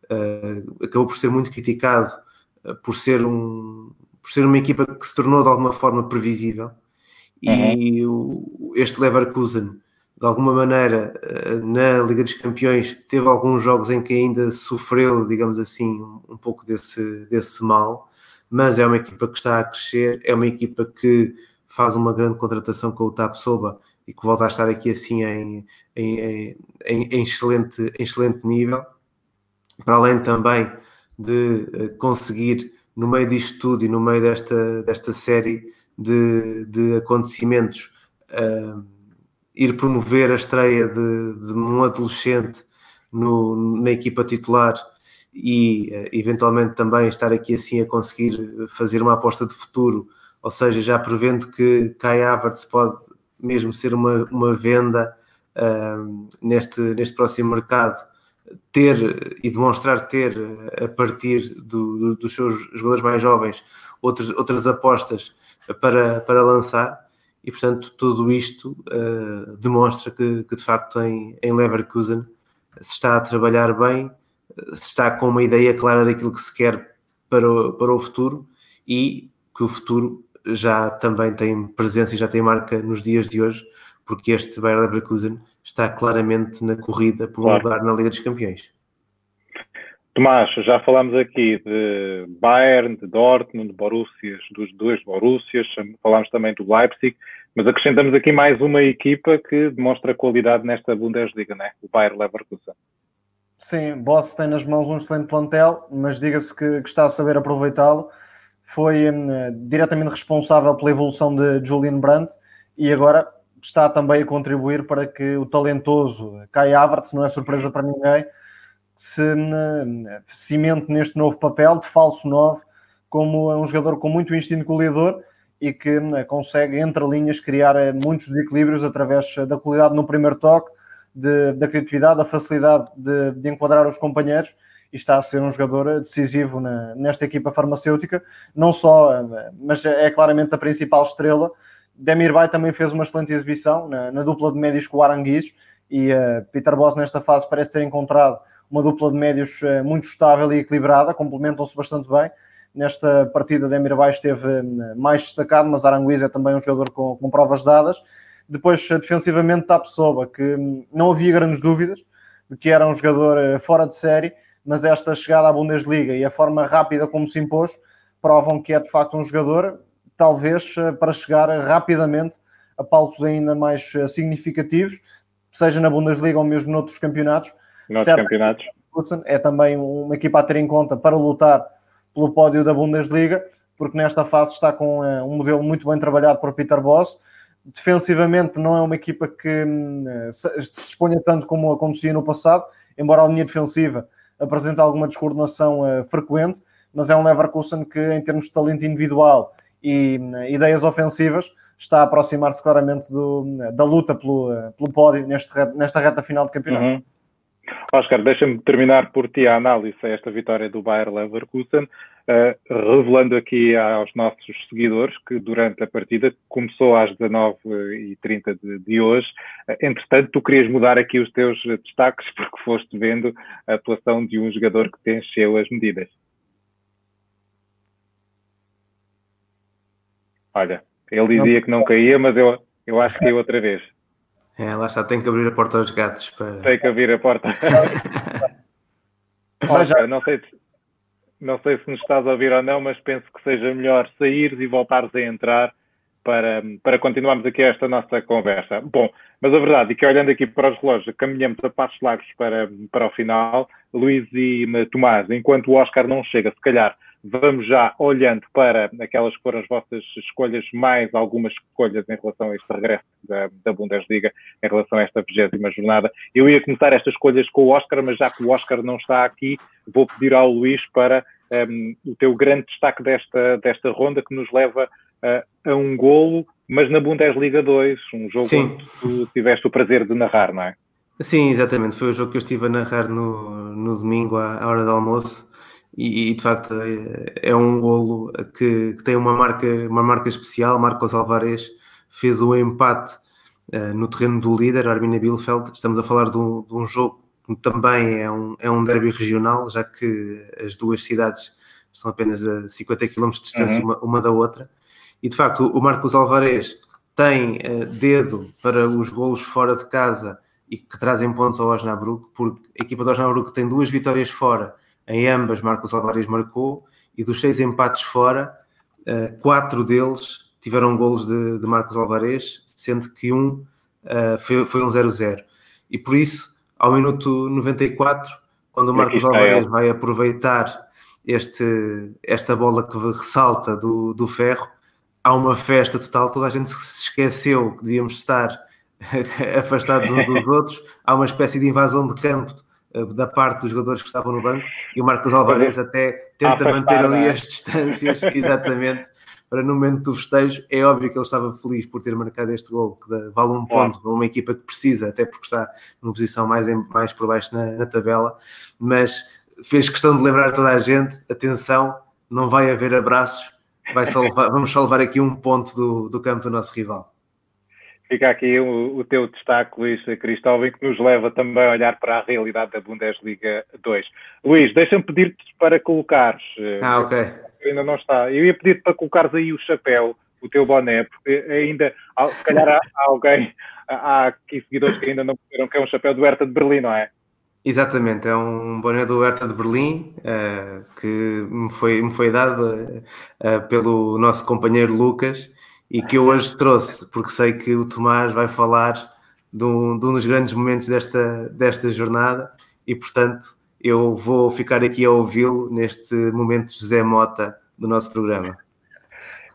uh, acabou por ser muito criticado uh, por ser um por ser uma equipa que se tornou de alguma forma previsível e uhum. o, este Leverkusen de alguma maneira uh, na Liga dos Campeões teve alguns jogos em que ainda sofreu digamos assim um pouco desse, desse mal mas é uma equipa que está a crescer, é uma equipa que faz uma grande contratação com o TAP Soba e que volta a estar aqui assim em, em, em, em excelente, excelente nível, para além também de eh, conseguir, no meio disto tudo e no meio desta, desta série de, de acontecimentos, uh, ir promover a estreia de, de um adolescente no, na equipa titular e eh, eventualmente também estar aqui assim a conseguir fazer uma aposta de futuro, ou seja, já prevendo que Kai Havertz pode mesmo ser uma, uma venda uh, neste, neste próximo mercado ter e demonstrar ter, a partir do, do, dos seus jogadores mais jovens, outros, outras apostas para, para lançar. E, portanto, tudo isto uh, demonstra que, que, de facto, em, em Leverkusen se está a trabalhar bem, se está com uma ideia clara daquilo que se quer para o, para o futuro e que o futuro já também tem presença e já tem marca nos dias de hoje, porque este Bayer Leverkusen está claramente na corrida por um claro. lugar na Liga dos Campeões. Tomás, já falámos aqui de Bayern, de Dortmund, de Borussias, dos dois Borussias, falámos também do Leipzig, mas acrescentamos aqui mais uma equipa que demonstra qualidade nesta Bundesliga, né? o Bayer Leverkusen. Sim, Boss tem nas mãos um excelente plantel, mas diga-se que, que, está a saber aproveitá-lo. Foi hum, diretamente responsável pela evolução de Julian Brandt e agora está também a contribuir para que o talentoso Kai Havertz, não é surpresa para ninguém, se hum, cimente neste novo papel de falso 9, como um jogador com muito instinto goleador e que hum, consegue, entre linhas, criar eh, muitos desequilíbrios através da qualidade no primeiro toque, de, da criatividade, da facilidade de, de, enquadrar os companheiros e está a ser um jogador decisivo na, nesta equipa farmacêutica, não só, mas é claramente a principal estrela. Demirbay também fez uma excelente exibição na, na dupla de médios com o Aranguiz e uh, Peter Boss nesta fase parece ter encontrado uma dupla de médios uh, muito estável e equilibrada, complementam-se bastante bem. Nesta partida, Demirbay esteve uh, mais destacado, mas Aranguiz é também um jogador com, com provas dadas depois, defensivamente, Tapsoba, que não havia grandes dúvidas de que era um jogador eh, fora de série, mas esta chegada à Bundesliga e a forma rápida como se impôs provam que é de facto um jogador, talvez eh, para chegar rapidamente a palcos ainda mais eh, significativos, seja na Bundesliga ou mesmo noutros campeonatos. Noutros campeonatos. É também uma equipa a ter em conta para lutar pelo pódio da Bundesliga, porque nesta fase está com um modelo muito bem trabalhado por Peter Boss defensivamente não é uma equipa que hum, se disponha tanto como acontecia no passado, embora a linha defensiva apresente alguma descoordenação uh, frequente, mas é um Leverkusen que, em termos de talento individual e uh, ideias ofensivas, está a aproximar-se claramente do, da luta pelo, uh, pelo pódio neste, nesta reta final de campeonato. Uhum. Oscar, deixa-me terminar por ti a análise a esta vitória do Bayer Leverkusen, uh, revelando aqui aos nossos seguidores que durante a partida começou às 19h30 de, de hoje. Uh, entretanto, tu querias mudar aqui os teus destaques porque foste vendo a atuação de um jogador que te encheu as medidas. Olha, ele dizia que não caía, mas eu, eu acho que caiu outra vez. É, lá está, tem que abrir a porta aos gatos. Para... Tem que abrir a porta. Olha, não sei, se, não sei se nos estás a ouvir ou não, mas penso que seja melhor sair e voltares a entrar para, para continuarmos aqui esta nossa conversa. Bom, mas a verdade é que olhando aqui para os relógios, caminhamos a passos largos para, para o final. Luís e Tomás, enquanto o Oscar não chega, se calhar Vamos já olhando para aquelas que foram as vossas escolhas, mais algumas escolhas em relação a este regresso da, da Bundesliga, em relação a esta vigésima jornada. Eu ia começar estas escolhas com o Oscar, mas já que o Oscar não está aqui, vou pedir ao Luís para um, o teu grande destaque desta, desta ronda, que nos leva uh, a um golo, mas na Bundesliga 2, um jogo Sim. onde tu tiveste o prazer de narrar, não é? Sim, exatamente. Foi o jogo que eu estive a narrar no, no domingo à, à hora do almoço e, e, de facto é, é um golo que, que, tem uma marca, uma marca especial. Marcos Alvarez fez o empate uh, no terreno do líder, Arminia Bielefeld. Estamos a falar de um, de um, jogo que também é um, é um derby regional, já que as duas cidades estão apenas a 50 km de distância uhum. uma, uma, da outra. E de facto, o Marcos Alvarez tem uh, dedo para os golos fora de casa e que trazem pontos ao Osnabrück, porque a equipa do Osnabrück tem duas vitórias fora em ambas, Marcos Alvarez marcou, e dos seis empates fora, eh, quatro deles tiveram golos de, de Marcos Alvarez, sendo que um eh, foi, foi um 0-0. E por isso, ao minuto 94, quando o Marcos Alvarez vai aproveitar este, esta bola que ressalta do, do ferro, há uma festa total, toda a gente se esqueceu que devíamos estar afastados uns dos outros, há uma espécie de invasão de campo eh, da parte dos jogadores que estavam no banco e o Marcos Alvarez até tenta manter ali as distâncias, exatamente, Ora, no momento do festejo, é óbvio que ele estava feliz por ter marcado este gol, que vale um ponto para uma equipa que precisa, até porque está numa posição mais, em, mais por baixo na, na tabela, mas fez questão de lembrar toda a gente: atenção, não vai haver abraços, vai só levar, vamos só levar aqui um ponto do, do campo do nosso rival. Fica aqui o, o teu destaque, Luís Cristóvão, que nos leva também a olhar para a realidade da Bundesliga 2. Luís, deixa-me pedir-te para colocares. Eh, ah, ok. Ainda não está. Eu ia pedir-te para colocares aí o chapéu, o teu boné, porque ainda, se calhar há, há alguém, há aqui seguidores que ainda não perceberam que é um chapéu do Hertha de Berlim, não é? Exatamente, é um boné do Hertha de Berlim uh, que me foi, me foi dado uh, pelo nosso companheiro Lucas e que eu hoje trouxe, porque sei que o Tomás vai falar de um, de um dos grandes momentos desta, desta jornada e, portanto, eu vou ficar aqui a ouvi-lo neste momento José Mota do nosso programa.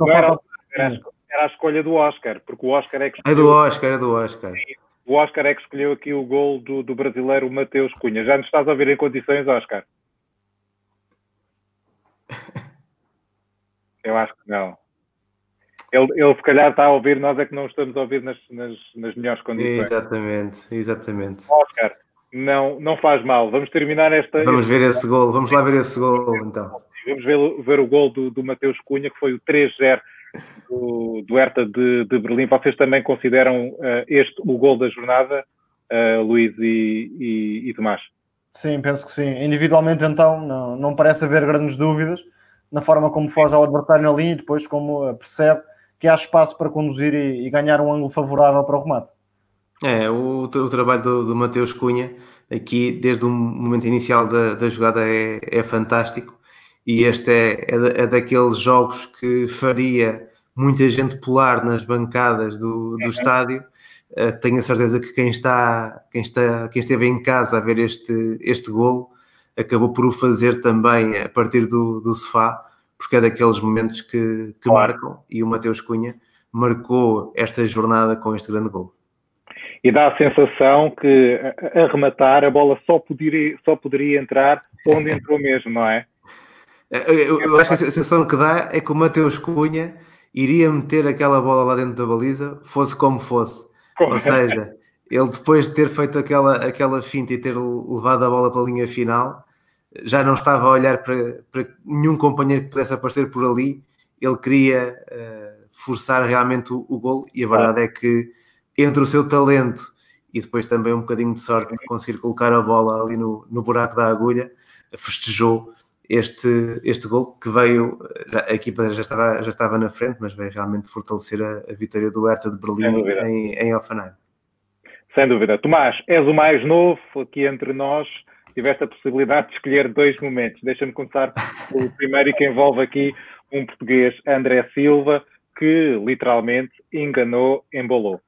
Era, era, era, a escolha do Oscar, porque o Oscar é que. É do Oscar, é do Oscar. O Oscar é que escolheu aqui o gol do, do brasileiro Mateus Cunha. Já nos estás a ouvir em condições, Oscar? Eu acho que não. Ele, ele se calhar está a ouvir, nós é que não estamos a ouvir nas, nas, nas melhores condições. Exatamente, exatamente. Oscar, não, não faz mal. Vamos terminar esta. Vamos ver esse gol, vamos lá ver esse gol então. Vamos ver, ver o gol do, do Mateus Cunha, que foi o 3-0 do, do Hertha de, de, Berlim. Vocês também consideram uh, este o gol da jornada, uh, Luís e, e, e, Tomás? Sim, penso que sim. Individualmente, então, não, não parece haver grandes dúvidas na forma como foge ao adversário na linha e depois como eh, percebe que há espaço para conduzir e, e ganhar um ângulo favorável para o remate. É, o, o trabalho do, do Mateus Cunha aqui, desde o momento inicial da, da jogada, é, é fantástico. E este é, é, é, daqueles jogos que faria muita gente pular nas bancadas do, do uhum. estádio. Uh, tenho a certeza que quem está, quem está, quem esteve em casa a ver este, este golo acabou por o fazer também a partir do, do sofá porque é daqueles momentos que, que marcam e o Mateus Cunha marcou esta jornada com este grande gol. E dá a sensação que a rematar a bola só poderia, só poderia entrar onde entrou mesmo, não é? Eu, eu, acho que a sensação que dá é que o Mateus Cunha iria meter aquela bola lá dentro da baliza, fosse como fosse. Ou seja, ele depois de ter feito aquela, aquela finta e ter levado a bola para a linha final, já não estava a olhar para, para nenhum companheiro que pudesse aparecer por ali, ele queria uh, forçar realmente o, o gol e a verdade é que entre o seu talento e depois também um bocadinho de sorte de conseguir colocar a bola ali no, no buraco da agulha, festejou este, este gol que veio, a equipa já estava, já estava na frente, mas veio realmente fortalecer a, a vitória do Hertha de Berlim em, em Offenheim. Sem dúvida. Tomás, és o mais novo aqui entre nós tiveste a possibilidade de escolher dois momentos. Deixa-me começar o primeiro e que envolve aqui um português, André Silva, que literalmente enganou, embolou.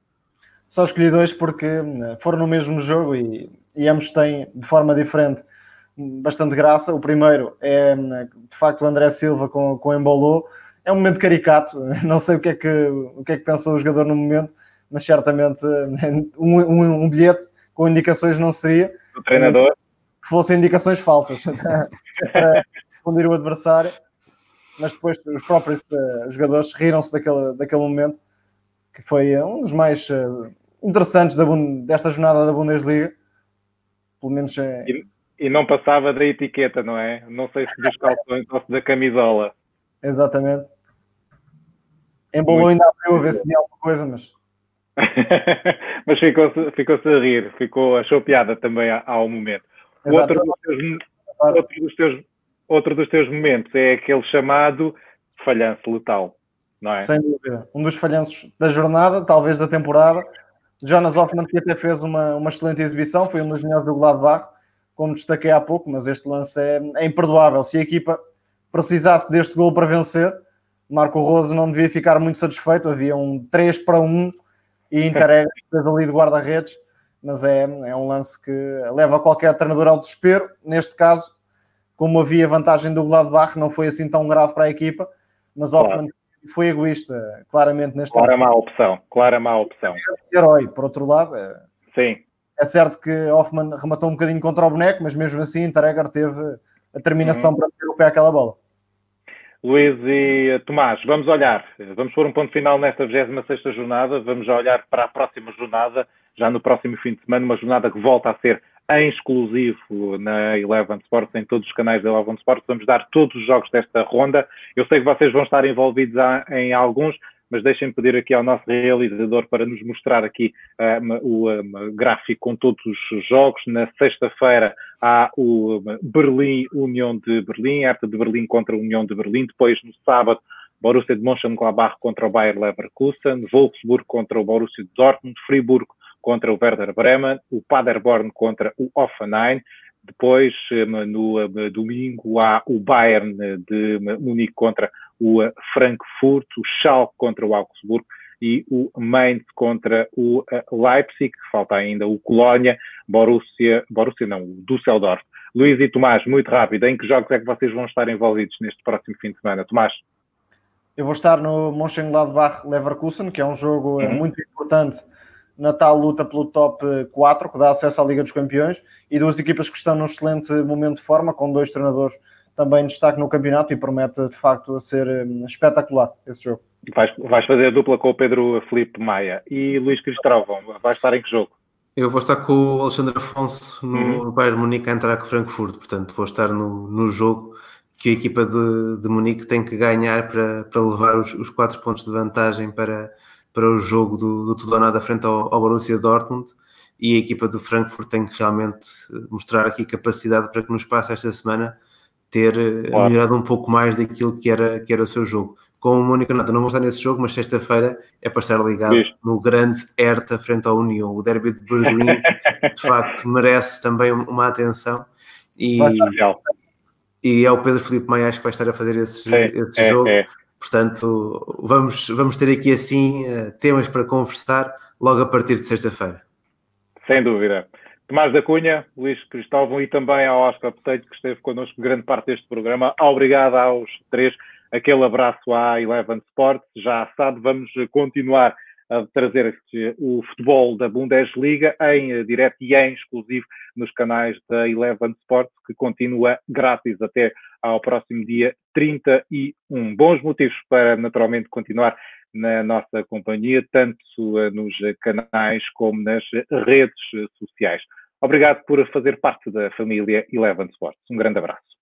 Só escolhi dois porque né, foram no mesmo jogo e, e ambos têm, de forma diferente, bastante graça. O primeiro é, de facto, o André Silva com, com embolou. É um momento caricato, não sei o que é que, o que, é que pensou o jogador no momento, mas certamente um, um, um bilhete com indicações não seria. O treinador que fossem indicações falsas para responder o adversário, mas depois os próprios uh, jogadores riram-se daquele, daquele momento, que foi um dos mais uh, interessantes da, desta jornada da Bundesliga, pelo menos. E, e, não passava da etiqueta, não é? Não sei se dos calções ou se da camisola. Exatamente. Embolou ainda abriu a ver se tinha alguma coisa, mas. mas ficou-se ficou a rir, ficou, achou piada também ao momento. Outro dos, teus, outro, dos teus, outro dos teus momentos é aquele chamado falhanço letal, não é? Sem dúvida. Um dos falhanços da jornada, talvez da temporada. Jonas Hoffman, que até fez uma, uma excelente exibição, foi um dos melhores do Gladbach, como destaquei há pouco, mas este lance é, é imperdoável. Se a equipa precisasse deste gol para vencer, Marco Rose não devia ficar muito satisfeito. Havia um 3 para 1 e Intereg fez ali de guarda-redes mas é, é um lance que leva qualquer treinador ao desespero. Neste caso, como havia vantagem do Gladbach, não foi assim tão grave para a equipa, mas claro. Hoffman foi egoísta, claramente, neste Clara lance. má opção, clara má opção. Herói, por outro lado. É... Sim. É certo que Hoffman rematou um bocadinho contra o boneco, mas mesmo assim Interegar teve a terminação uhum. para meter o pé àquela bola. Luís e Tomás, vamos olhar, vamos pôr um ponto final nesta 26 jornada, vamos olhar para a próxima jornada, já no próximo fim de semana, uma jornada que volta a ser em exclusivo na Eleven Sports, em todos os canais da Eleven Sports. Vamos dar todos os jogos desta ronda. Eu sei que vocês vão estar envolvidos em alguns, mas deixem-me pedir aqui ao nosso realizador para nos mostrar aqui um, o um, gráfico com todos os jogos. Na sexta-feira há o um, Berlim, União de Berlim, Hertha de Berlim contra a União de Berlim. Depois, no sábado, Borussia de Mönchengladbach contra o Bayer Leverkusen, Wolfsburg contra o Borussia Dortmund, Friburgo contra o Werder Bremen, o Paderborn contra o Offenheim, depois, no domingo, há o Bayern de Munique contra o Frankfurt, o Schalke contra o Augsburg e o Mainz contra o Leipzig, falta ainda o Colónia, Borussia, Borussia não, o Düsseldorf. Luís e Tomás, muito rápido, em que jogos é que vocês vão estar envolvidos neste próximo fim de semana? Tomás? Eu vou estar no Mönchengladbach-Leverkusen, que é um jogo uhum. muito importante na tal luta pelo top 4, que dá acesso à Liga dos Campeões, e duas equipas que estão num excelente momento de forma, com dois treinadores também destaque no campeonato e promete de facto ser hum, espetacular esse jogo. Vais, vais fazer a dupla com o Pedro Felipe Maia e Luís Cristóvão, vais estar em que jogo? Eu vou estar com o Alexandre Afonso no, uhum. Bayern Munique a entrar com Frankfurt, portanto vou estar no, no jogo que a equipa de, de Munique tem que ganhar para, para levar os, os quatro pontos de vantagem para, para o jogo do, do tudo ou nada frente ao, ao Borussia Dortmund e a equipa do Frankfurt tem que realmente mostrar aqui capacidade para que no espaço esta semana ter eh, claro. melhorado um pouco mais daquilo que era, que era o seu jogo. Com uma única nota, não vou estar nesse jogo, mas sexta-feira é para estar ligado no grande Hertha frente ao União. O derby de Berlim, de facto, merece também uma atenção. E, e é o Pedro Felipe Maia que vai estar a fazer esse, é, esse é, jogo. É Portanto, vamos, vamos ter aqui assim eh, temas para conversar logo a partir de sexta-feira. Sem dúvida. Tomás da Cunha, Luís Cristóvão e também ao Oscar Peteito, que esteve connosco grande parte deste programa. Obrigado aos três. Aquele abraço à Eleven Sports. Já sabe, vamos continuar a trazer o futebol da Bundesliga em direto e em exclusivo nos canais da Eleven Sports, que continua grátis até ao próximo dia 31. Bons motivos para, naturalmente, continuar na nossa companhia, tanto eh, nos canais como nas redes sociais. Obrigado por fazer parte da família Eleven Sports. Um grande abraço.